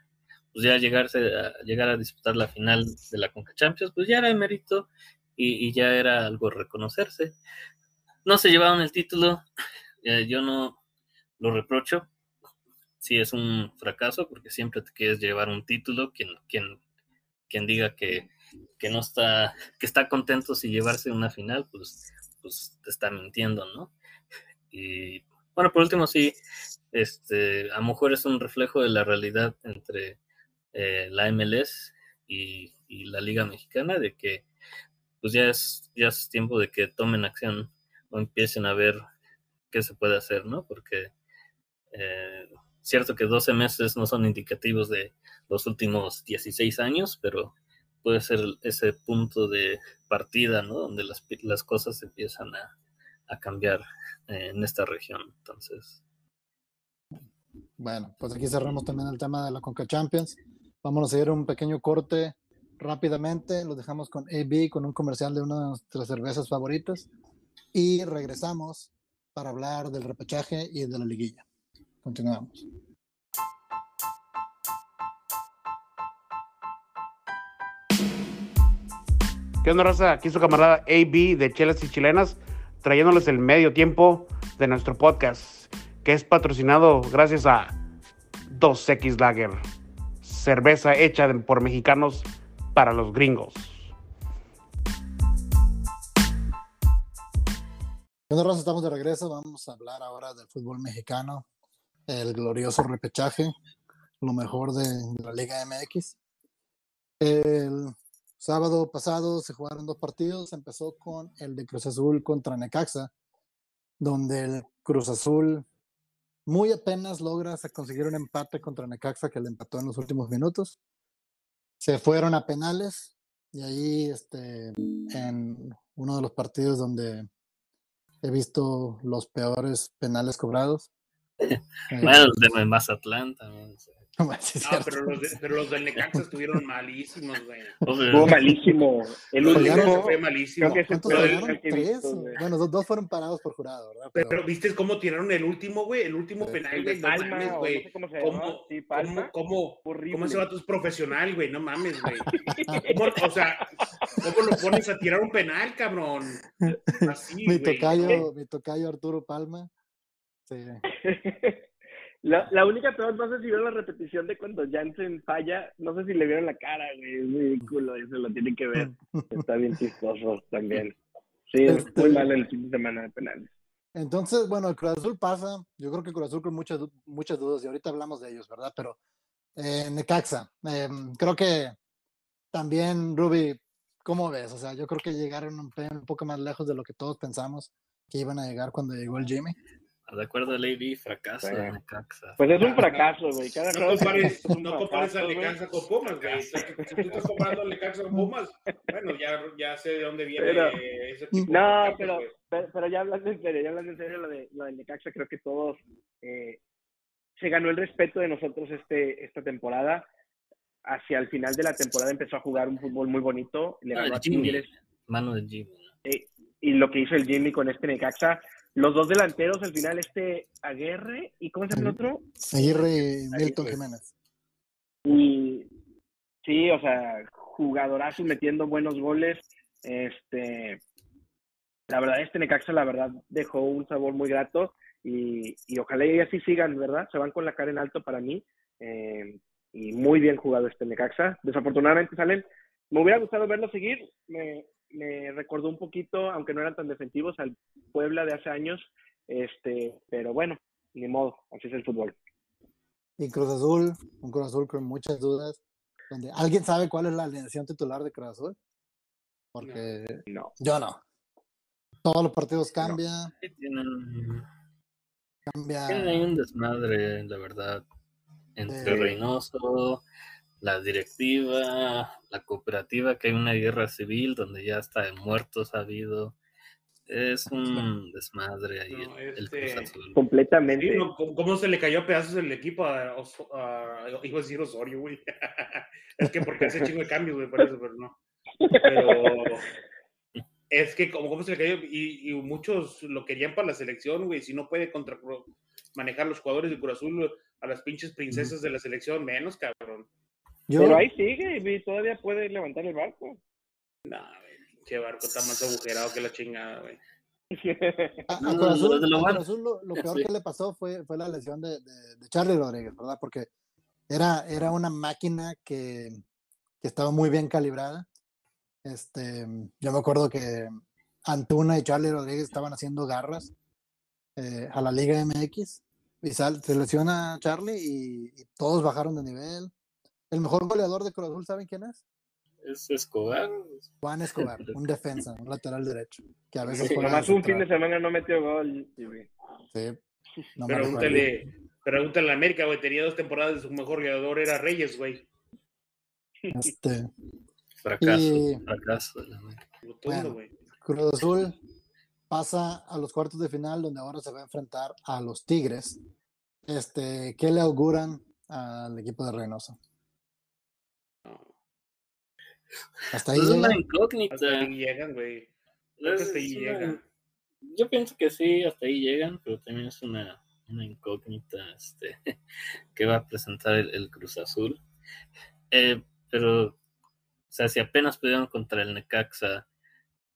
pues ya llegarse a, llegar a disputar la final de la Conca Champions, pues ya era mérito y, y ya era algo reconocerse. No se llevaron el título, eh, yo no lo reprocho, sí es un fracaso porque siempre te quieres llevar un título. Quien, quien, quien diga que, que no está, que está contento si llevarse una final, pues, pues te está mintiendo, ¿no? Y bueno, por último, sí, este, a lo mejor es un reflejo de la realidad entre eh, la MLS y, y la Liga Mexicana, de que pues ya es, ya es tiempo de que tomen acción o empiecen a ver qué se puede hacer, ¿no? Porque eh, cierto que 12 meses no son indicativos de los últimos 16 años, pero puede ser ese punto de partida, ¿no? Donde las, las cosas empiezan a, a cambiar eh, en esta región. Entonces, Bueno, pues aquí cerramos también el tema de la Conca Champions. Vamos a seguir un pequeño corte rápidamente. Lo dejamos con AB, con un comercial de una de nuestras cervezas favoritas. Y regresamos para hablar del repechaje y de la liguilla. Continuamos. ¿Qué onda, raza? Aquí su camarada AB de Chelas y Chilenas, trayéndoles el medio tiempo de nuestro podcast, que es patrocinado gracias a 2X Lager, cerveza hecha por mexicanos para los gringos. Bueno, Raza, estamos de regreso. Vamos a hablar ahora del fútbol mexicano, el glorioso repechaje, lo mejor de, la Liga MX. El sábado pasado se jugaron dos partidos. Empezó con el de Cruz Azul contra Necaxa, donde el Cruz Azul muy apenas logra conseguir un empate contra Necaxa que le empató en los últimos minutos. Se fueron a penales y ahí este, en uno de los partidos donde he visto los peores penales cobrados. Bueno, el de Mazatlán también. o sea, sí, es cierto. pero los, de- pero los del Necaxa estuvieron malísimos, güey. Estuvo malísimo. El Los último fue malísimo. creo que ¿Cuántos Tres. Bueno, dos, dos fueron parados por jurado, ¿verdad? Pero, Pero viste cómo tiraron el último, güey, el último Sí. penal, güey. de No Palma, mames, no güey. sé cómo se llama. ¿Cómo, Sí, cómo, Palma. cómo, cómo ese vato es profesional, güey? No mames, güey. ¿Cómo, o sea, ¿cómo lo pones a tirar un penal, cabrón? Así, mi, güey. tocayo, mi tocayo Arturo Palma. Sí. La, la única peor, no sé si vieron la repetición de cuando Jansen falla, no sé si le vieron la cara, güey, es ridículo, eso lo tienen que ver, está bien chistoso también. Sí, es Este- muy mal el fin de semana de penales. Entonces, bueno, el Cruz Azul pasa. Yo creo que Cruz Azul con muchas, muchas dudas y ahorita hablamos de ellos, ¿verdad? Pero eh, Necaxa, em, creo que también, Ruby, ¿cómo ves? O sea, yo creo que llegaron un poco más lejos de lo que todos pensamos que iban a llegar cuando llegó el Jimmy. De acuerdo a Lady, fracaso de Bueno. Necaxa. Pues es un fracaso, güey, No compares, no compares fracaso, al güey. Necaxa con Pumas, güey. Si tú estás comparando al Necaxa con Pumas, bueno, ya, ya sé de dónde viene Pero- ese tipo de No, fracasos, pero, pero, pero ya hablando en serio, ya hablando en serio, lo, de, lo del Necaxa, creo que todos eh, se ganó el respeto de nosotros este esta temporada. Hacia el final de la temporada empezó a jugar un fútbol muy bonito, le Ah, ganó a Jimmy, mano de Jimmy. ¿no? y lo que hizo el Jimmy con este Necaxa. Los dos delanteros al final, este Aguerre y ¿cómo se llama el otro? Aguirre y Milton pues. Jiménez. Y sí, o sea, jugadorazos metiendo buenos goles. Este, la verdad, este Necaxa, la verdad, dejó un sabor muy grato y, y ojalá y así sigan, ¿verdad? Se van con la cara en alto para mí. eh, y muy bien jugado este Necaxa. Desafortunadamente salen. Me hubiera gustado verlo seguir. Me, me recordó un poquito, aunque no eran tan defensivos, al Puebla de hace años. Este, pero bueno, ni modo, así es el fútbol. Y Cruz Azul, un Cruz Azul con muchas dudas. Donde, ¿Alguien sabe cuál es la alineación titular de Cruz Azul? Porque No. yo no. Todos los partidos cambia, Sí, Tienen, cambia. tienen un desmadre, la verdad, entre Sí. Reynoso, la directiva, la cooperativa, que hay una guerra civil donde ya está de muertos ha habido. Es un desmadre ahí No, el, el Cruz este- Azul. Completamente. Sí, no, ¿cómo, cómo se le cayó a pedazos el equipo a, Oso- a- iba a decir Osorio, güey? es que porque hace chingo de cambios, güey, por eso, pero no. Pero es que como cómo se le cayó y, y muchos lo querían para la selección, güey, si no puede contra manejar los jugadores de Cruz Azul a las pinches princesas de la selección, menos, cabrón. Yo, Pero ahí sigue y todavía puede levantar el barco. No, güey, pinche barco está más agujerado que la chingada, güey. a, a a Azul lo, lo peor Sí. que le pasó fue, fue la lesión de, de, de Charlie Rodríguez, ¿verdad? Porque era, era una máquina que, que estaba muy bien calibrada. Este, yo me acuerdo que Antuna y Charlie Rodríguez estaban haciendo garras eh, a la Liga MX y sal- se lesiona Charlie y, y todos bajaron de nivel. El mejor goleador de Cruz Azul, ¿saben quién es? Es Escobar. Juan Escobar, un defensa, un lateral derecho, que a veces Sí, Nomás un fin de semana no metió gol. sí, no. Pregúntale, pregúntale a América, güey, tenía dos temporadas de su mejor goleador, era Reyes, güey. Este, Fracaso, Y- fracaso. Rotundo, Bueno. Cruz Azul pasa a los cuartos de final donde ahora se va a enfrentar a los Tigres. Este, ¿qué le auguran al equipo de Reynoso? No. Hasta ahí Es una incógnita. Hasta ahí llegan, güey. Hasta ahí una- llegan. Yo pienso que sí, hasta ahí llegan, pero también es una, una incógnita este, que va a presentar el, el Cruz Azul. Eh, pero, o sea, si apenas pudieron contra el Necaxa,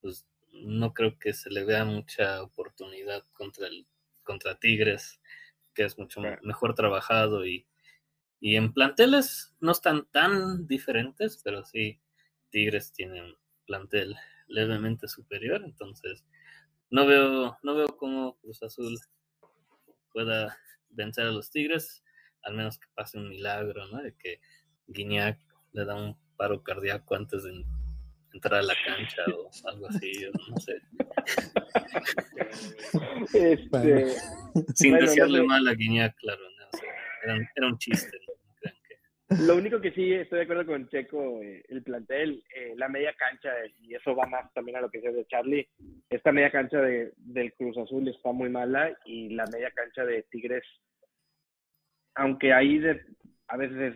pues no creo que se le vea mucha oportunidad contra el contra Tigres, que es mucho Claro. mejor trabajado y, y en planteles no están tan diferentes, pero sí, Tigres tiene un plantel levemente superior, entonces no veo, no veo cómo Cruz Azul pueda vencer a los Tigres, al menos que pase un milagro, ¿no? De que Guiñac le da un paro cardíaco antes de en- entrar a la cancha o algo así, o no sé. Este. Sin Bueno, no desearle sé. mal a Guiñac, claro, ¿no? O sea, era, un- era un chiste, ¿no? Lo único que sí estoy de acuerdo con Checo, eh, el plantel, eh, la media cancha, y eso va más también a lo que dice de Charlie, esta media cancha de, del Cruz Azul está muy mala y la media cancha de Tigres, aunque hay de, a veces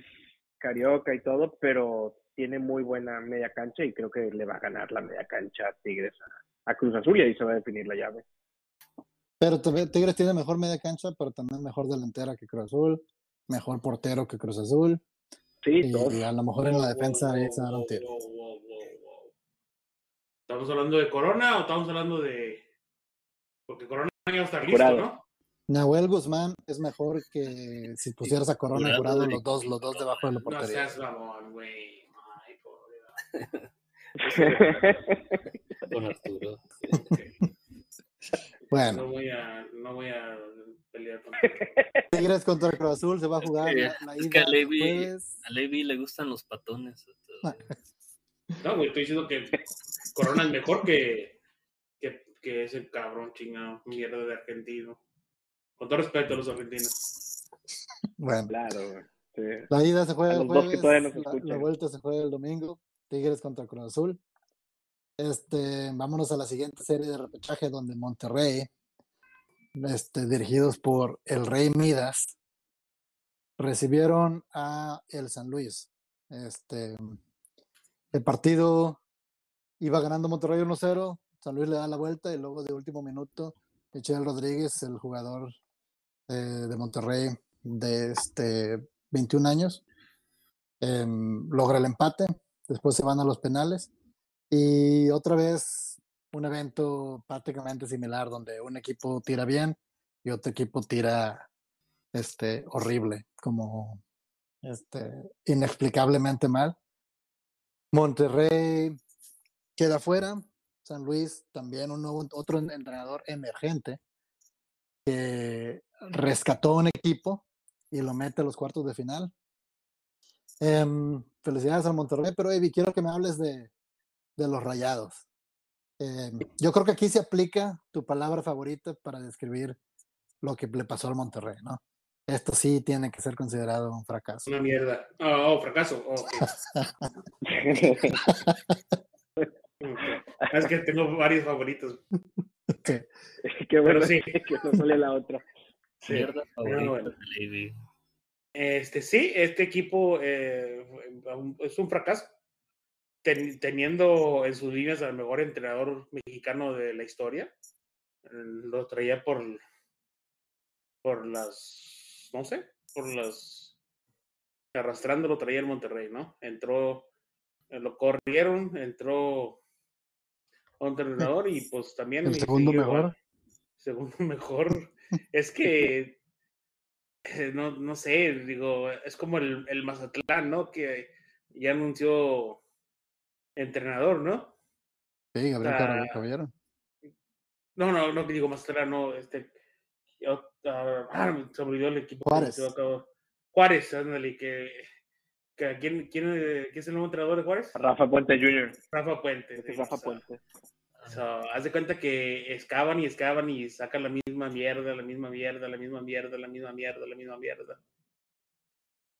carioca y todo, pero tiene muy buena media cancha y creo que le va a ganar la media cancha a Tigres a, Cruz Azul y ahí se va a definir la llave. Pero Tigres tiene mejor media cancha, pero también mejor delantera que Cruz Azul, mejor portero que Cruz Azul. Sí, Y, todos. y a lo mejor en la defensa ahí se dan un tiro. ¿Estamos hablando de Corona o estamos hablando de.? Porque Corona ya va a estar listo. ¿no? Nahuel Guzmán es mejor que si pusieras a Corona y Jurado los dos, los dos debajo de la No portería. seas mamón, güey. Ay, pobre. con Arturo. Bueno, No voy a, no voy a pelear con Tigres contra Cruz Azul se va a jugar que- la, la es que a Levi- jueves. A Levi le gustan los patones. entonces, No, güey, estoy diciendo que Corona es mejor que, que, que ese cabrón chingado, mierda de argentino. Con todo respeto a los argentinos. Bueno, Claro, güey. Sí. la ida se juega el jueves, la vuelta se juega el domingo. Tigres contra Cruz Azul. Este, vámonos a la siguiente serie de repechaje donde Monterrey, este, dirigidos por el Rey Midas, recibieron a el San Luis. Este, el partido iba ganando Monterrey 1-0, San Luis le da la vuelta y luego de último minuto, Michel Rodríguez, el jugador eh, de Monterrey de este 21 años, em, logra el empate, después se van a los penales y otra vez un evento prácticamente similar donde un equipo tira bien y otro equipo tira este horrible, como este inexplicablemente mal. Monterrey queda fuera, San Luis también un nuevo otro entrenador emergente que rescató un equipo y lo mete a los cuartos de final. Em, felicidades al Monterrey, pero Evi, quiero que me hables de, de los rayados. Em, yo creo que aquí se aplica tu palabra favorita para describir lo que le pasó al Monterrey, ¿no? Esto sí tiene que ser considerado un fracaso. Una mierda. Oh, oh, fracaso. Oh. Es que tengo varios favoritos. Qué bueno sí. que, no sale la otra. Sí. Mierda favorita bueno. Este, sí, este equipo eh, es un fracaso. Ten- teniendo en sus líneas al mejor entrenador mexicano de la historia. Lo traía por, por las, no sé, por las, arrastrando lo traía el Monterrey, ¿no? Entró, eh, lo corrieron, entró un entrenador y pues también... El segundo siguió mejor. Segundo mejor. es que eh, no, no sé, digo, es como el, el Mazatlán, ¿no? Que ya anunció entrenador, ¿no? Sí, Gabriel Ah, Caballero-. No, no, no que digo Mazatlán, no, este. yo- ah, ah, se olvidó el equipo. que Juárez. se va a acabar. Juárez, ándale, que. que ¿quién, quién, eh, quién es el nuevo entrenador de Juárez? Rafa Puente Jr. Rafa Puente. Este sí, Rafa o sea, Puente. o sea, haz de cuenta que excavan y excavan y sacan la misma mierda, la misma mierda, la misma mierda, la misma mierda, la misma mierda.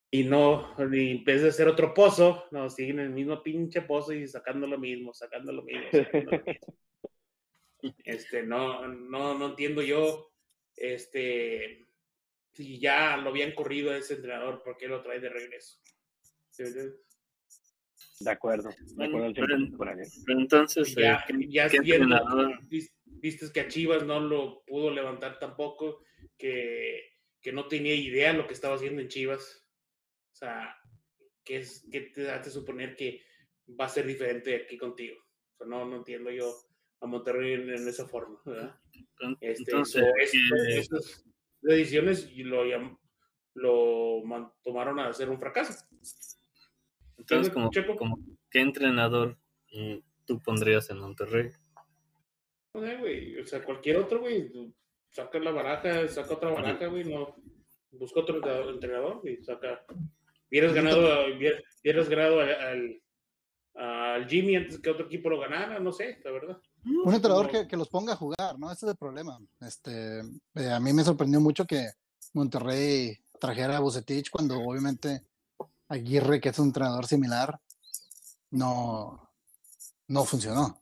Y no, ni en vez de hacer otro pozo, no, siguen en el mismo pinche pozo y sacando lo mismo, sacando lo mismo, sacando lo mismo. Este, no, no, no entiendo yo, este, si ya lo habían corrido a ese entrenador, ¿por qué lo trae de regreso? De acuerdo, de acuerdo al Pero- 100% con Ariel. Pero entonces, ya, eh, ¿qué- ya qué vis- viste que a Chivas no lo pudo levantar tampoco, que, que no tenía idea lo que estaba haciendo en Chivas. O sea, ¿qué, es, qué te hace suponer que va a ser diferente aquí contigo? O sea, no, no entiendo yo a Monterrey en, en esa forma. ¿verdad? Este, Entonces, so, es- ¿qué- estas decisiones lo, lo tomaron a hacer un fracaso. entonces como, ¿qué entrenador mm, tú pondrías en Monterrey? No sé, güey. O sea, cualquier otro, güey. Saca la baraja, saca otra baraja, güey. No. Busca otro entrenador- entrenador y saca. Hubieras ganado, hubieras ganado al, al, al Jimmy antes que otro equipo lo ganara, no sé, la verdad. Un entrenador que, que los ponga a jugar, ¿no? Ese es el problema. Este, eh, a mí me sorprendió mucho que Monterrey trajera a Bucetich cuando obviamente Aguirre, que es un entrenador similar, no, no funcionó.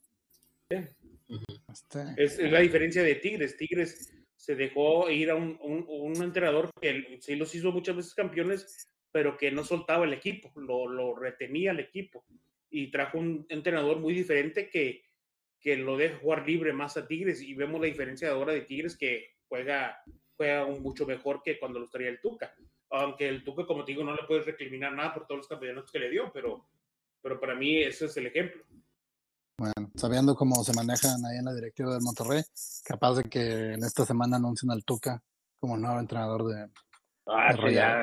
Este, Es, es la diferencia de Tigres. Tigres se dejó ir a un, un- un entrenador que sí los hizo muchas veces campeones, pero que no soltaba el equipo, lo, lo retenía el equipo. Y trajo un entrenador muy diferente que, que lo deja jugar libre más a Tigres. Y vemos la diferencia ahora de Tigres que juega, juega mucho mejor que cuando los traía el Tuca. Aunque el Tuca, como te digo, no le puedes recriminar nada por todos los campeonatos que le dio, pero, pero para mí ese es el ejemplo. bueno, sabiendo cómo se manejan ahí en la directiva del Monterrey, capaz de que en esta semana anuncien al Tuca como nuevo entrenador de... Ah,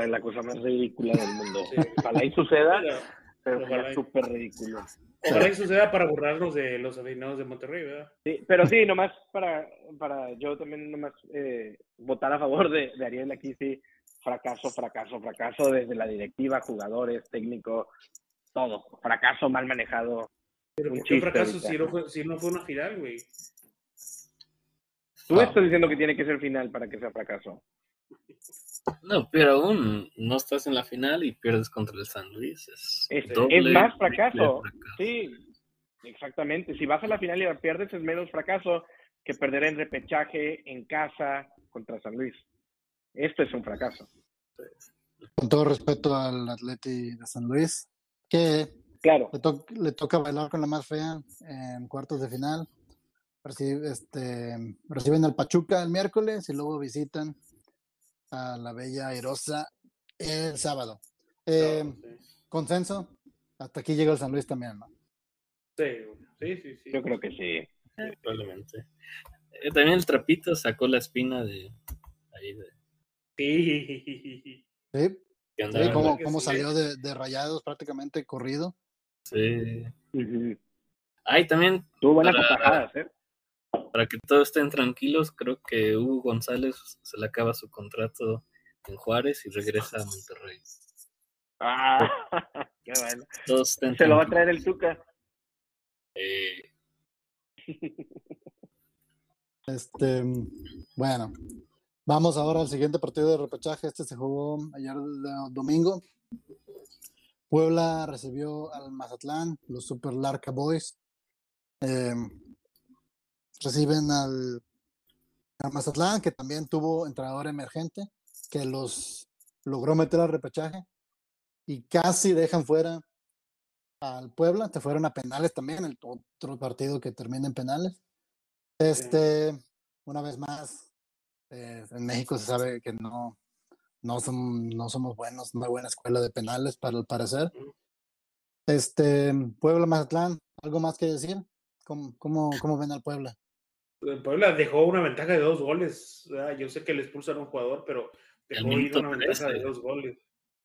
es la cosa más ridícula del mundo. Sí. Ojalá y suceda, Pero- pero sería súper ridículo. Ojalá y suceda para burlarnos de los aficionados de Monterrey, ¿verdad? Sí, pero sí, nomás para, para yo también nomás eh, votar a favor de, de Ariel aquí, sí, fracaso, fracaso, fracaso desde la directiva, jugadores, técnico, todo. Fracaso mal manejado. Pero Un ¿por qué fracaso si no, fue, si no fue una final, güey? Tú Ah. estás diciendo que tiene que ser final para que sea fracaso. No, pero aún no estás en la final y pierdes contra el San Luis. Es, Es, doble, es más fracaso. fracaso. Sí, exactamente. Si vas a la final y la pierdes, es menos fracaso que perder en repechaje en casa contra San Luis. Esto es un fracaso. Con todo respeto al Atleti de San Luis, que Claro. le, to- le toca bailar con la más fea en cuartos de final. Recibe- este, reciben al Pachuca el miércoles y luego visitan a la Bella Airosa el sábado. Eh, consenso, hasta aquí llega el San Luis también, ¿no? Sí, sí, sí, sí. Yo creo que sí. Probablemente. Eh, también el trapito sacó la espina de ahí de Sí. Sí, sí, cómo, cómo sí. salió de, de rayados prácticamente corrido. Sí. Ay, también Tuvo buenas Para- atajadas, ¿eh? Para que todos estén tranquilos, creo que Hugo González se le acaba su contrato en Juárez y regresa a Monterrey. Ah, qué bueno. Todos estén Se lo va a traer el Tuca. Eh, Este, bueno, vamos ahora al siguiente partido de repechaje. Este se jugó ayer do- domingo. Puebla recibió al Mazatlán, los Super Larca Boys. Eh, reciben al, al Mazatlán, que también tuvo entrenador emergente, que los logró meter al repechaje y casi dejan fuera al Puebla. Se fueron a penales también, el otro partido que termina en penales. Este, una vez más, eh, en México se sabe que no, no, son, no somos buenos, una buena escuela de penales para el parecer. Este, Puebla Mazatlán, ¿algo más que decir? ¿Cómo, cómo, cómo ven al Puebla? El Puebla dejó una ventaja de dos goles. ¿verdad? Yo sé que le expulsan a un jugador, pero dejó ir minuto una ventaja de 13. dos goles.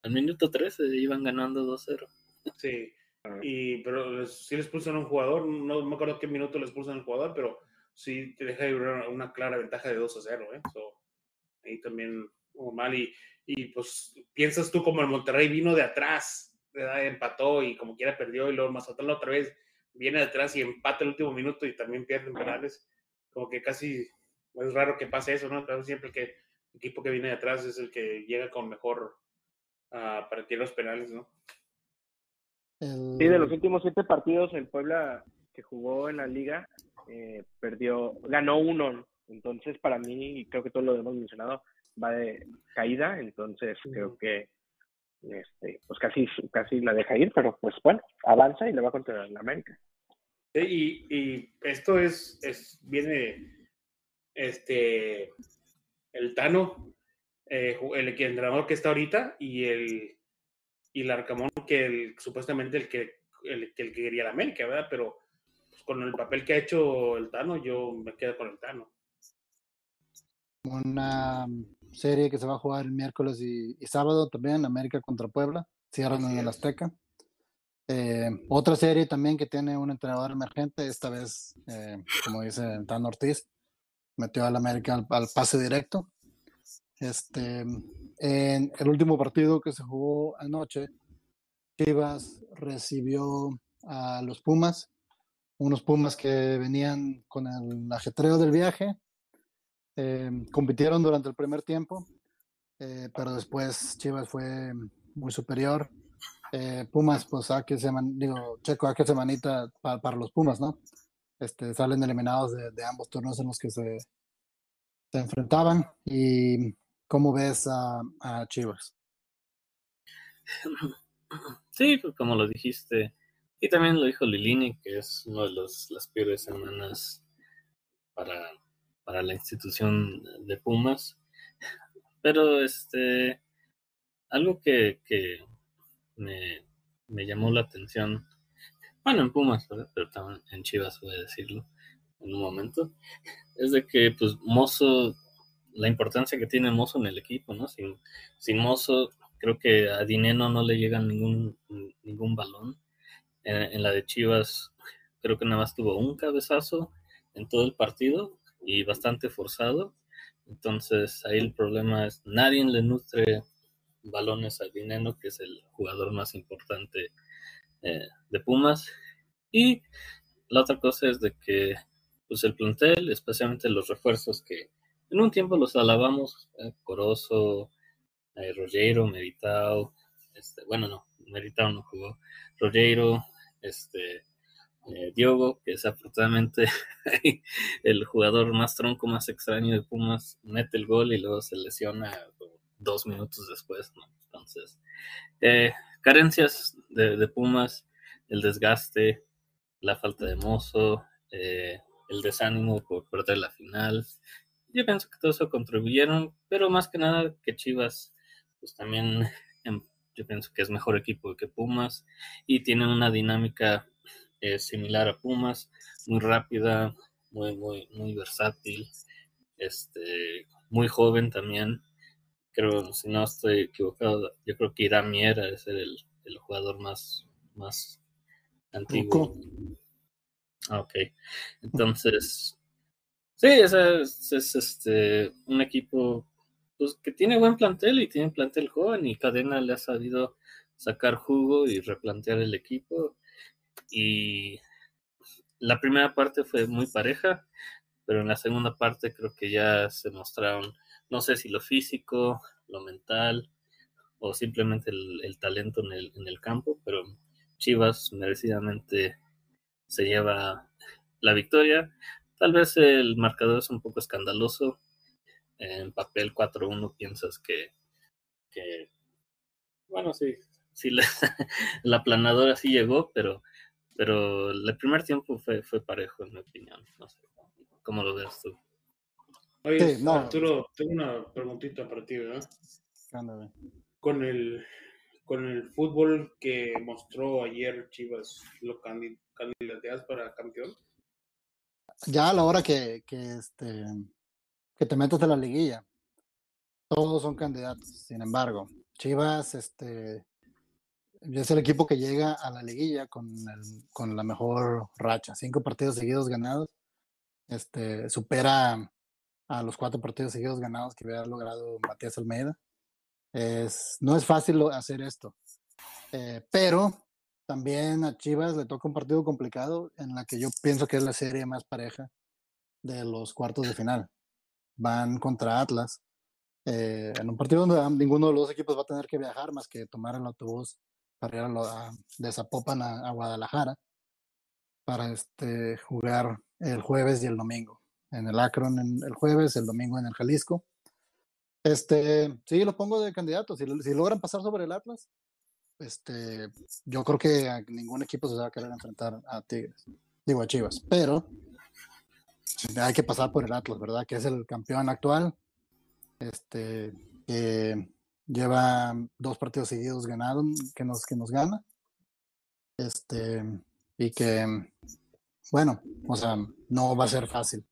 al minuto 13 iban ganando 2-0. Sí. Y, pero les- sí le expulsan a un jugador. No me acuerdo qué minuto le expulsan al jugador, pero sí te deja ir una, una clara ventaja de 2 a 0. ¿eh? So, ahí también hubo mal. Y, y pues piensas tú como el Monterrey vino de atrás, ¿verdad? empató y como quiera perdió. Y luego Mazatlán otra vez viene de atrás y empata el último minuto y también pierde en penales. Como que casi es raro que pase eso, ¿no? Siempre que el equipo que viene de atrás es el que llega con mejor a para tirar los penales, ¿no? Sí, de los últimos siete partidos, el Puebla que jugó en la liga eh, perdió, ganó uno. Entonces, para mí, y creo que todo lo hemos mencionado, va de caída. Entonces, creo que este, pues casi, casi la deja ir, pero pues bueno, avanza y le va contra el América. Y, y esto es, es, viene, este, el Tano, eh, el, que- entrenador que está ahorita, y el, y el Arcamón, que el, supuestamente el que, el, que el que quería la América, ¿verdad? Pero pues, con el papel que ha hecho el Tano, yo me quedo con el Tano. una serie que se va a jugar el miércoles y, y sábado también, América contra Puebla, cierran en el. Azteca. Eh, otra serie también que tiene un entrenador emergente, esta vez, eh, como dice Tan Ortiz, metió al América al, al pase directo. Este, en el último partido que se jugó anoche, Chivas recibió a los Pumas, unos Pumas que venían con el ajetreo del viaje, eh, compitieron durante el primer tiempo, eh, pero después Chivas fue muy superior. Eh, Pumas, pues, a que se digo, Checo, a que semanita pa- para los Pumas, ¿no? Este, salen eliminados de, ambos torneos en los que se, se enfrentaban. ¿Y cómo ves a, a Chivas? Sí, pues como lo dijiste, y también lo dijo Lilini, que es una de los, las peores semanas para, para la institución de Pumas. Pero este algo que, que me, me llamó la atención, bueno, en Pumas, pero también en Chivas voy a decirlo en un momento, es de que pues Mozo, la importancia que tiene Mozo en el equipo, ¿no? Sin, sin Mozo, creo que a Dineno no le llega ningún, ningún balón. En, en la de Chivas, creo que nada más tuvo un cabezazo en todo el partido y bastante forzado. Entonces ahí el problema es, nadie le nutre balones a Dineno, que es el jugador más importante eh, de Pumas. Y la otra cosa es de que pues el plantel, especialmente los refuerzos que en un tiempo los alabamos, eh, Corozo, eh, Rogero, Meritao, este, bueno, no, Meritao no jugó, Rogero, este, eh, Diogo, que desafortunadamente el jugador más tronco, más extraño de Pumas, mete el gol y luego se lesiona dos minutos después. Entonces, eh, carencias de, de, Pumas, el desgaste, la falta de mozo, eh, el desánimo por perder la final. Yo pienso que todo eso contribuyeron, pero más que nada que Chivas, pues también em, yo pienso que es mejor equipo que Pumas y tiene una dinámica eh, similar a Pumas, muy rápida, muy, muy, muy versátil, este, muy joven también. Creo, si no estoy equivocado, yo creo que Irán Mier ha de ser el, el jugador más, más antiguo. Ah, ok. Entonces, sí, es, es, es, este, un equipo pues, que tiene buen plantel y tiene plantel joven y Cadena le ha sabido sacar jugo y replantear el equipo. Y la primera parte fue muy pareja, pero en la segunda parte creo que ya se mostraron, no sé si lo físico, lo mental o simplemente el, talento en el, en el campo, pero Chivas merecidamente se lleva la victoria. Tal vez el marcador es un poco escandaloso. En papel 4-1 piensas que, que, bueno, sí, sí la, la, planadora sí llegó, pero, pero el primer tiempo fue, fue parejo, en mi opinión. No sé, ¿cómo lo ves tú? Oye, sí, no. Arturo, tengo una preguntita para ti, ¿verdad? Ándale. Con el, con el fútbol que mostró ayer Chivas, ¿lo candidateas para campeón? Ya a la hora que, que, este, que te metas a la liguilla, todos son candidatos. Sin embargo, Chivas este, es el equipo que llega a la liguilla con, el, con la mejor racha. Cinco partidos seguidos ganados. Este, supera a los cuatro partidos seguidos ganados que había logrado Matías Almeida. Es, no es fácil hacer esto, eh, pero también a Chivas le toca un partido complicado en la que yo pienso que es la serie más pareja de los cuartos de final. Van contra Atlas. eh, en un partido donde ninguno de los equipos va a tener que viajar más que tomar el autobús para ir a a- a, a Guadalajara para este, jugar el jueves y el domingo. En el Akron en el jueves, el domingo en el Jalisco. Este, sí, lo pongo de candidato. Si, si logran pasar sobre el Atlas, este, yo creo que a ningún equipo se va a querer enfrentar a Tigres. Digo a Chivas, pero hay que pasar por el Atlas, ¿verdad? Que es el campeón actual. Este, que lleva dos partidos seguidos ganados, que nos, que nos gana. Este, y que, bueno, o sea, no va a ser fácil.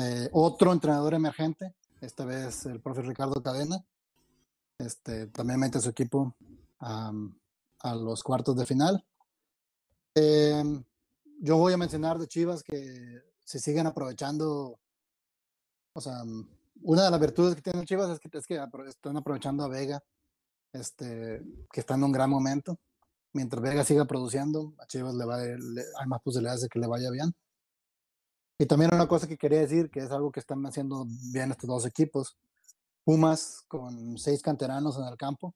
Eh, otro entrenador emergente, esta vez el profe Ricardo Cadena, este, también mete a su equipo a, a los cuartos de final. Eh, yo voy a mencionar de Chivas que se siguen aprovechando, o sea, una de las virtudes que tiene Chivas es que, es que están aprovechando a Vega, este, que está en un gran momento. Mientras Vega siga produciendo, a Chivas le va le- hay más posibilidades de que le vaya bien. Y también una cosa que quería decir, que es algo que están haciendo bien estos dos equipos. Pumas con seis canteranos en el campo.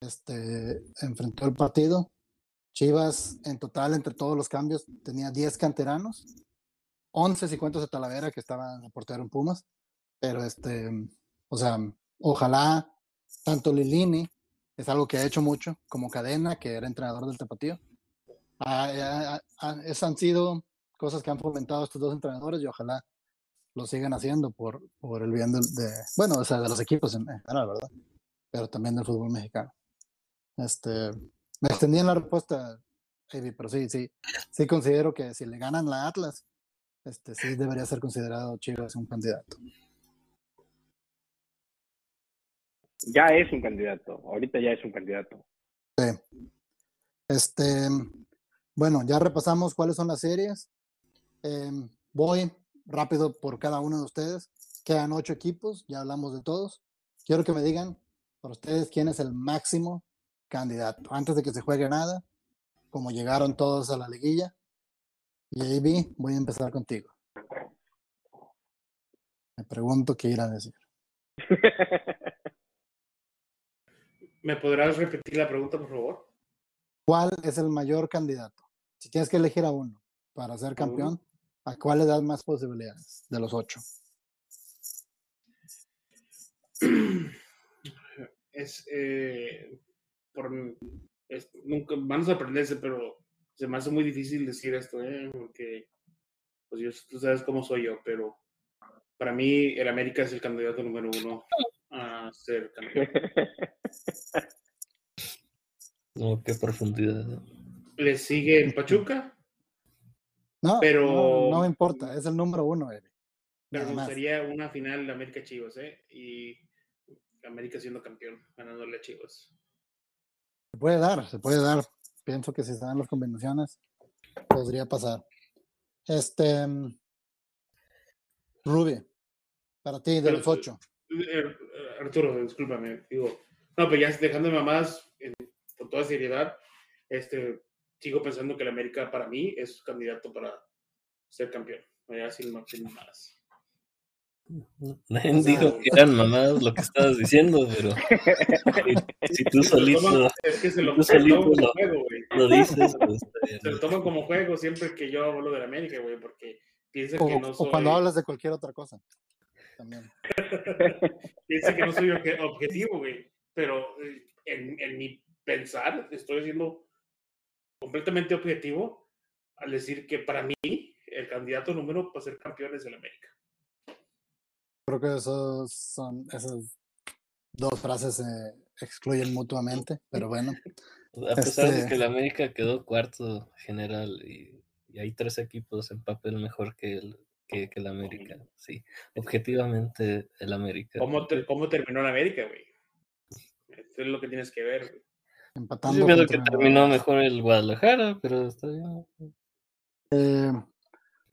Este, enfrentó el partido. Chivas en total, entre todos los cambios, tenía 10 canteranos. 11 si cuentas a Talavera, que estaba en el portero en Pumas. Pero este, o sea, ojalá tanto Lilini, es algo que ha hecho mucho, como Cadena, que era entrenador del Tapatío. Han sido cosas que han fomentado estos dos entrenadores y ojalá lo sigan haciendo por, por el bien del- de, bueno, o sea, de los equipos en en general, ¿verdad? Pero también del fútbol mexicano. Este, me extendí en la respuesta, Eddie, pero sí, sí, sí considero que si le ganan la Atlas, este, sí debería ser considerado Chivas un candidato. Ya es un candidato. Ahorita ya es un candidato. Sí. Este, bueno, ya repasamos cuáles son las series. Em, voy rápido por cada uno de ustedes. Quedan ocho equipos, ya hablamos de todos. Quiero que me digan para ustedes quién es el máximo candidato. Antes de que se juegue nada, como llegaron todos a la liguilla. Y AB, voy a empezar contigo. Me pregunto qué ir a decir. ¿Me podrás repetir la pregunta, por favor? ¿Cuál es el mayor candidato? Si tienes que elegir a uno para ser campeón, ¿a cuál le das más posibilidades de los ocho? Es, eh, por, es- nunca van a sorprenderse, pero se me hace muy difícil decir esto, ¿eh? porque pues yo, tú sabes cómo soy yo, pero para mí el América es el candidato número uno a ser campeón. No, qué profundidad. ¿no? Le sigue el Pachuca, No, Pero- no, no me importa, es el número uno, Eri. pero gustaría una final de América Chivas, ¿eh? Y América siendo campeón, ganándole a Chivas. Se puede dar, se puede dar. Pienso que si se dan las combinaciones, podría pasar. Este. Ruby, para ti, de Pero- los ocho. Eh, eh, Arturo, discúlpame, digo, no, pero ya dejándome más con toda seriedad, este, sigo pensando que el América para mí es candidato para ser campeón. Ya sin más. Nadie O dijo que eran mamadas lo que estabas diciendo, pero si, tú Se lo toman- solito es que se lo, tú solito como lo- juego, güey. lo dices, pues. Se lo toman como juego siempre que yo hablo del América, güey, porque piensan O, que no o soy, cuando hablas de cualquier otra cosa. También. piensan que no soy obje- objetivo, güey. Pero eh, en, en mi pensar estoy siendo completamente objetivo al decir que para mí el candidato número para ser campeón es el América. Creo que esos son, esas dos frases se excluyen mutuamente, pero bueno. A pesar de Este- que el América quedó cuarto general y, y hay tres equipos en papel mejor que el, que, que el América, sí. Objetivamente, el América. ¿Cómo, te- cómo terminó el América, güey? Eso es lo que tienes que ver, güey. Empatando. que terminó mejor el Guadalajara, pero está bien. Eh,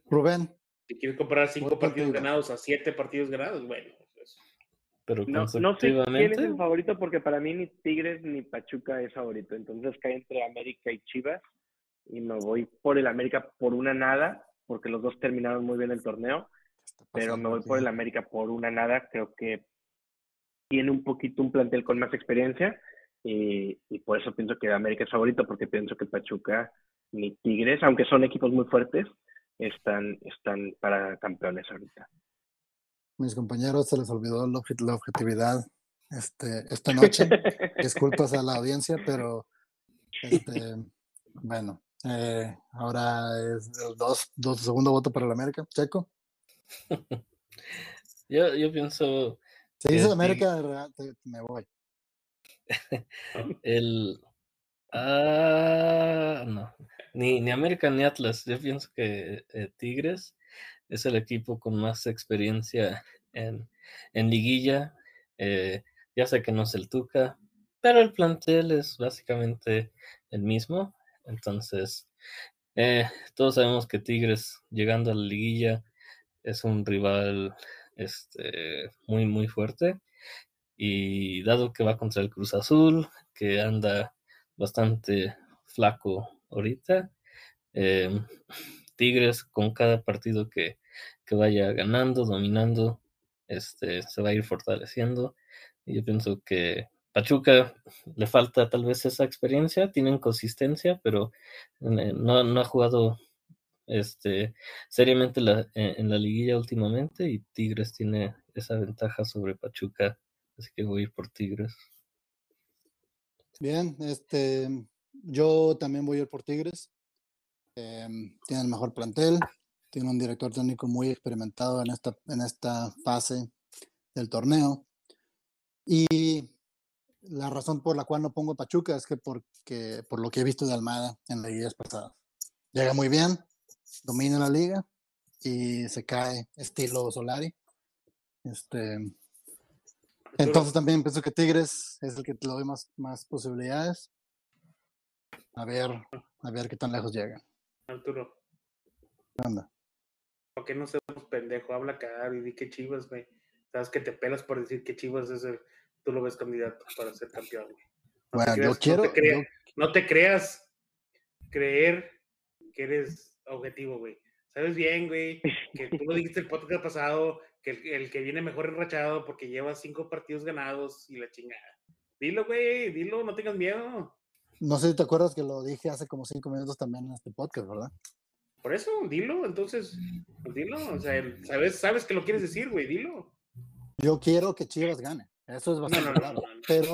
Rubén, Si quieres comparar cinco partidos ganados a siete partidos ganados, bueno, pues, Pero No, no sé quién es el favorito porque para mí ni Tigres ni Pachuca es favorito. Entonces cae entre América y Chivas y me voy por el América por una nada porque los dos terminaron muy bien el torneo, ¿qué está pero me voy aquí? por el América por una nada. Creo que tiene un poquito un plantel con más experiencia y, y por eso pienso que América es favorito, porque pienso que Pachuca ni Tigres, aunque son equipos muy fuertes, están, están para campeones ahorita. Mis compañeros se les olvidó la, obje- la objetividad este, esta noche. Disculpas a la audiencia, pero este, bueno, eh, ahora es el dos, dos segundo voto para el América. Checo. Yo, yo pienso Si dices. América, te- me voy. El... Ah, no. Ni, ni América ni Atlas. Yo pienso que eh, Tigres es el equipo con más experiencia en, en liguilla. Eh, ya sé que no es el Tuca, pero el plantel es básicamente el mismo. Entonces, eh, todos sabemos que Tigres llegando a la liguilla es un rival este, muy, muy fuerte. Y dado que va contra el Cruz Azul, que anda bastante flaco ahorita, eh, Tigres con cada partido que, que vaya ganando, dominando, este, se va a ir fortaleciendo. Y yo pienso que Pachuca le falta tal vez esa experiencia, tienen consistencia, pero eh, no, no ha jugado este, seriamente en la liguilla últimamente y Tigres tiene esa ventaja sobre Pachuca, así que voy a ir por Tigres. Bien, este, yo también voy a ir por Tigres. Em, tiene el mejor plantel, tiene un director técnico muy experimentado en esta, en esta fase del torneo. Y la razón por la cual no pongo Pachuca es que porque, por lo que he visto de Almada en las liguillas pasadas. Llega muy bien, domina la liga y se cae estilo Solari. Este, entonces también pienso que Tigres es el que le doy más, más posibilidades. A ver, a ver qué tan lejos llega. Arturo, ¿Qué onda? ¿por qué no seamos pendejo? Habla acá y di que Chivas, güey. Sabes que te pelas por decir que Chivas es el, tú lo ves candidato para ser campeón, güey. No te Bueno, yo creas- quiero, No te, crea- yo- no te creas creer que eres objetivo, güey. Sabes bien, güey, que tú lo dijiste el podcast pasado, que el, el que viene mejor enrachado porque lleva cinco partidos ganados y la chingada. Dilo, güey, dilo, no tengas miedo. no sé si te acuerdas que lo dije hace como cinco minutos también en este podcast, ¿verdad? Por eso, dilo, entonces, pues dilo. O sea, sabes, sabes que lo quieres decir, güey, dilo. Yo quiero que Chivas gane. Eso es bastante no, no, claro. no, no. Pero,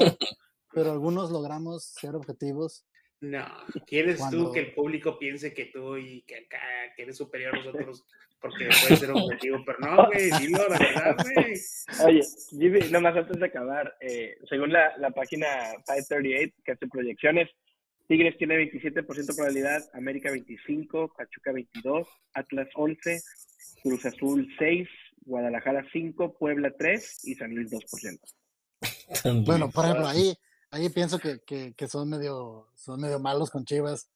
pero algunos logramos ser objetivos. No, quieres Cuando- tú que el público piense que tú y que acá, que eres superior a nosotros porque puedes ser objetivo, pero no, güey, dilo la verdad, güey. Oye, Jimmy, nomás antes de acabar, eh, según la, la página 538 que hace proyecciones, Tigres tiene 27% probabilidad, América 25, Pachuca 22, Atlas 11, Cruz Azul 6, Guadalajara 5, Puebla 3 y San Luis 2%. Bueno, por ejemplo, ahí, ahí pienso que, que, que son medio, son medio malos con Chivas.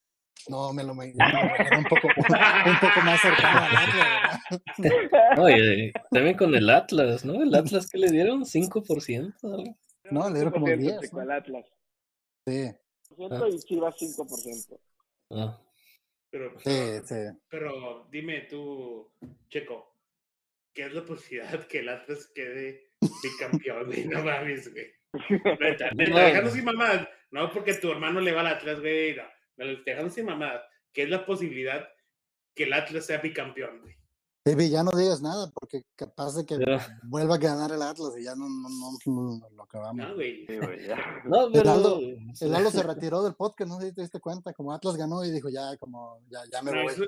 No, me lo me, me lo imagino un poco, un poco más cercano al Atlas, también con el Atlas, ¿no? El Atlas que le dieron 5%. algo. No, le dieron como 5% 10, chico, ¿no? al Atlas. Sí, Y Chivas 5%. Ah, Pero, sí, sí. pero dime tú, Checo, ¿qué es la posibilidad que el Atlas quede bicampeón, güey? No mames, güey. No. dejando sin mamá, no porque tu hermano le va al Atlas, güey, no, no, dejando sin mamá, ¿qué es la posibilidad que el Atlas sea bicampeón, güey? Baby, ya no digas nada porque capaz de que pero- vuelva a ganar el Atlas y ya no, no, no, no lo acabamos. No, güey. Sí, güey, ya. no, pero. Aldo- El Lalo se retiró del podcast, no sé si te diste cuenta, como Atlas ganó y dijo ya, como, ya, ya me No, voy. eso,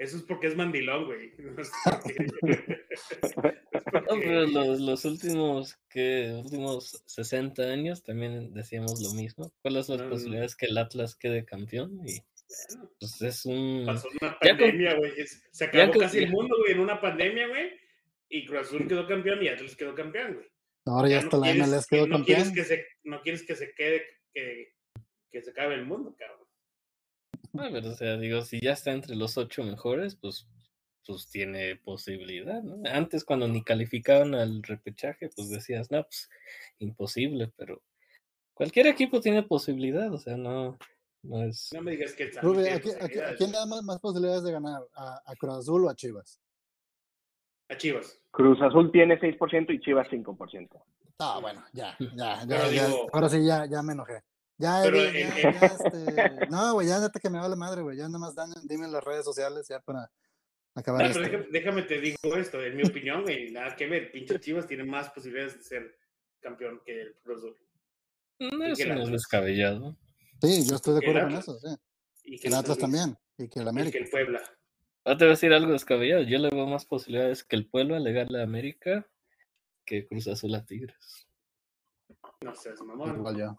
eso es porque es mandilón, güey. No es porque- es No, porque- pero los, los últimos, que últimos 60 años también decíamos lo mismo. ¿Cuáles son las Mm. posibilidades que el Atlas quede campeón? Y pues es un. pasó una Ya pandemia, güey. Se acabó con- casi el mundo, güey, en una pandemia, güey. Y Cruz Azul quedó campeón y Atlas quedó campeón, güey. Ahora ya no hasta la quieres MLS que- quedó no quieres campeón. que se No quieres que se quede, que, que se acabe el mundo, cabrón. Ah, pero, o sea, digo, si ya está entre los ocho mejores, pues, pues tiene posibilidad, ¿no? Antes, cuando ni calificaban al repechaje, pues decías, no, pues imposible, pero cualquier equipo tiene posibilidad, o sea, no, no es. No me digas que Luis ¿a, tiene qui- a quién le da más, más posibilidades de ganar? ¿A, a Cruz Azul o a Chivas? A Chivas. Cruz Azul tiene 6% y Chivas 5%. Ah, bueno, ya, ya, ya, ya, digo- ahora sí, ya, ya me enojé. Ya, Pero ya, este, no, güey, ya neta que me vale madre, güey, ya nada más dan- dime en las redes sociales ya para acabar No, esto. pero déjame, déjame te digo esto, en mi opinión, güey, nada que ver. Pinche Chivas tiene más posibilidades de ser campeón que el Cruz Azul. No, Y eso no el es descabellado. Sí, yo estoy de acuerdo con eso, sí. Y Que el Atlas también, y que el y América. que el Puebla. Ahora te voy a decir algo descabellado. Yo le veo más posibilidades que el Pueblo le gane a América que Cruz Azul a Tigres. No seas mamón. Igual yo.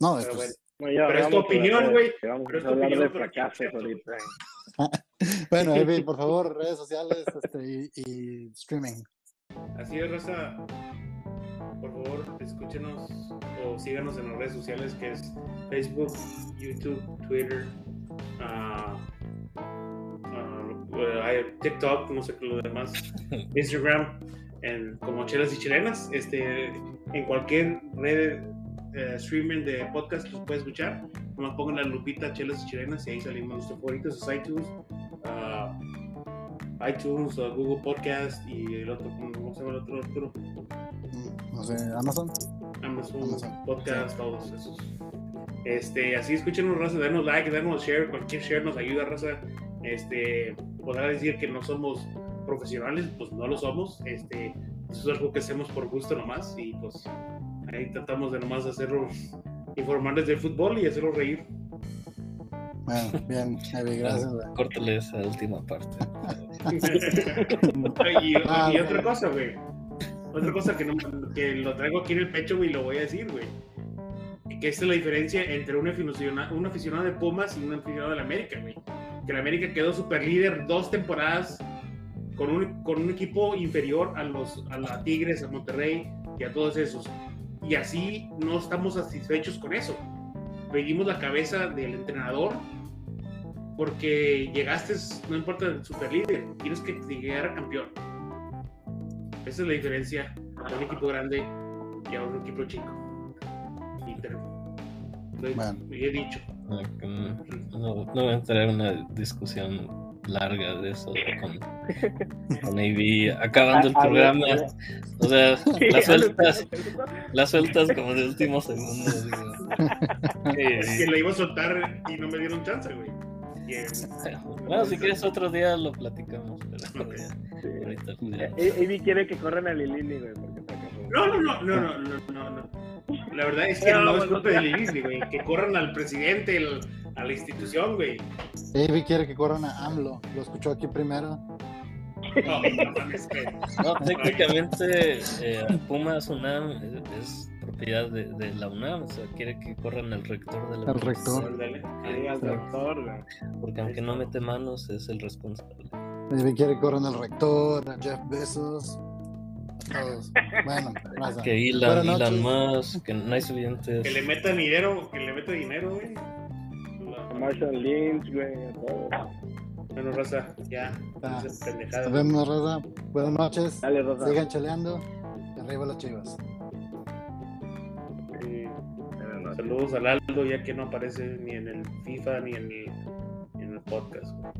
No, Pero esto bueno. es- Bueno, ya Pero es tu opinión, güey. Vamos a hablar opinión, de pero fracasos cierto. ahorita. Bueno, Evi, por favor, redes sociales este, y, y streaming. Así es, Raza. Por favor, escúchenos o síganos en las redes sociales que es Facebook, YouTube, Twitter, ah, ah, eh, TikTok, no sé qué lo demás, Instagram, en, como Chelas y Chilenas. Este, en cualquier red eh, streaming de podcast los puedes escuchar. Nomás pongan la lupita Chelas y Chilenas y ahí salimos nuestros favoritos, es iTunes. ah, iTunes, o Google Podcast y el otro, ¿cómo se llama el otro? Arturo? Mm, No sé, Amazon. Amazon, Amazon, Podcast, todos esos. Este, así escúchenos, raza, denos like, denos share, cualquier share nos ayuda, raza. Este, podrá decir que no somos profesionales, pues no lo somos. Este, eso es algo que hacemos por gusto nomás y pues ahí tratamos de nomás hacerlos, informarles del fútbol y hacerlos reír. Bueno, bien, Evi, gracias. güey. Córtale esa última parte. y, Ah, y otra cosa, güey. Otra cosa que, no, que lo traigo aquí en el pecho, güey, y lo voy a decir, güey. Que esta es la diferencia entre un aficionado, un aficionado de Pumas y un aficionado de la América, güey. Que la América quedó super líder dos temporadas con un, con un equipo inferior a los a la Tigres, a Monterrey y a todos esos. Y así no estamos satisfechos con eso. Pedimos la cabeza del entrenador porque llegaste, no importa el super líder, tienes que llegar a campeón. Esa es la diferencia de un equipo grande y a un equipo chico. Lo- he dicho. No, no, no voy a entrar en una discusión larga de eso con, con AV. Acabando el A- a ver, programa. O sea, lo sueltas, las sueltas como de último segundo. digo. Es que la iba a soltar y no me dieron chance, güey. Bueno, si quieres otro día lo platicamos. Pero Sí. ahorita quiere que corran a Lilini, güey, no, no, no, no, no, no. La verdad es que No, no, es culpa de ya. Lilini, güey. Que corran al presidente, el- a la institución, güey. Evi quiere que corran a AMLO. Lo escuchó aquí primero. No, no mames. No, técnicamente eh, Pumas UNAM es, es propiedad de, de la UNAM, o sea, quiere que corran al rector de la Al rector. Sí, al doctor, güey. porque aunque no mete manos es el responsable. Evi quiere que corran al rector, a Jeff Bezos. Todos. Bueno. Que Elon noches. Musk, que no hay suficientes. Que le meta dinero, que le meta dinero, güey. Marshall Lynch, güey. Bueno, Raza, ya. Ah. Nos vemos, raza. Buenas noches. Dale, Rosa. Sigan cheleando. Y arriba las chivas. Eh, saludos al Aldo, ya que no aparece ni en el FIFA ni en el, ni en el podcast. güey.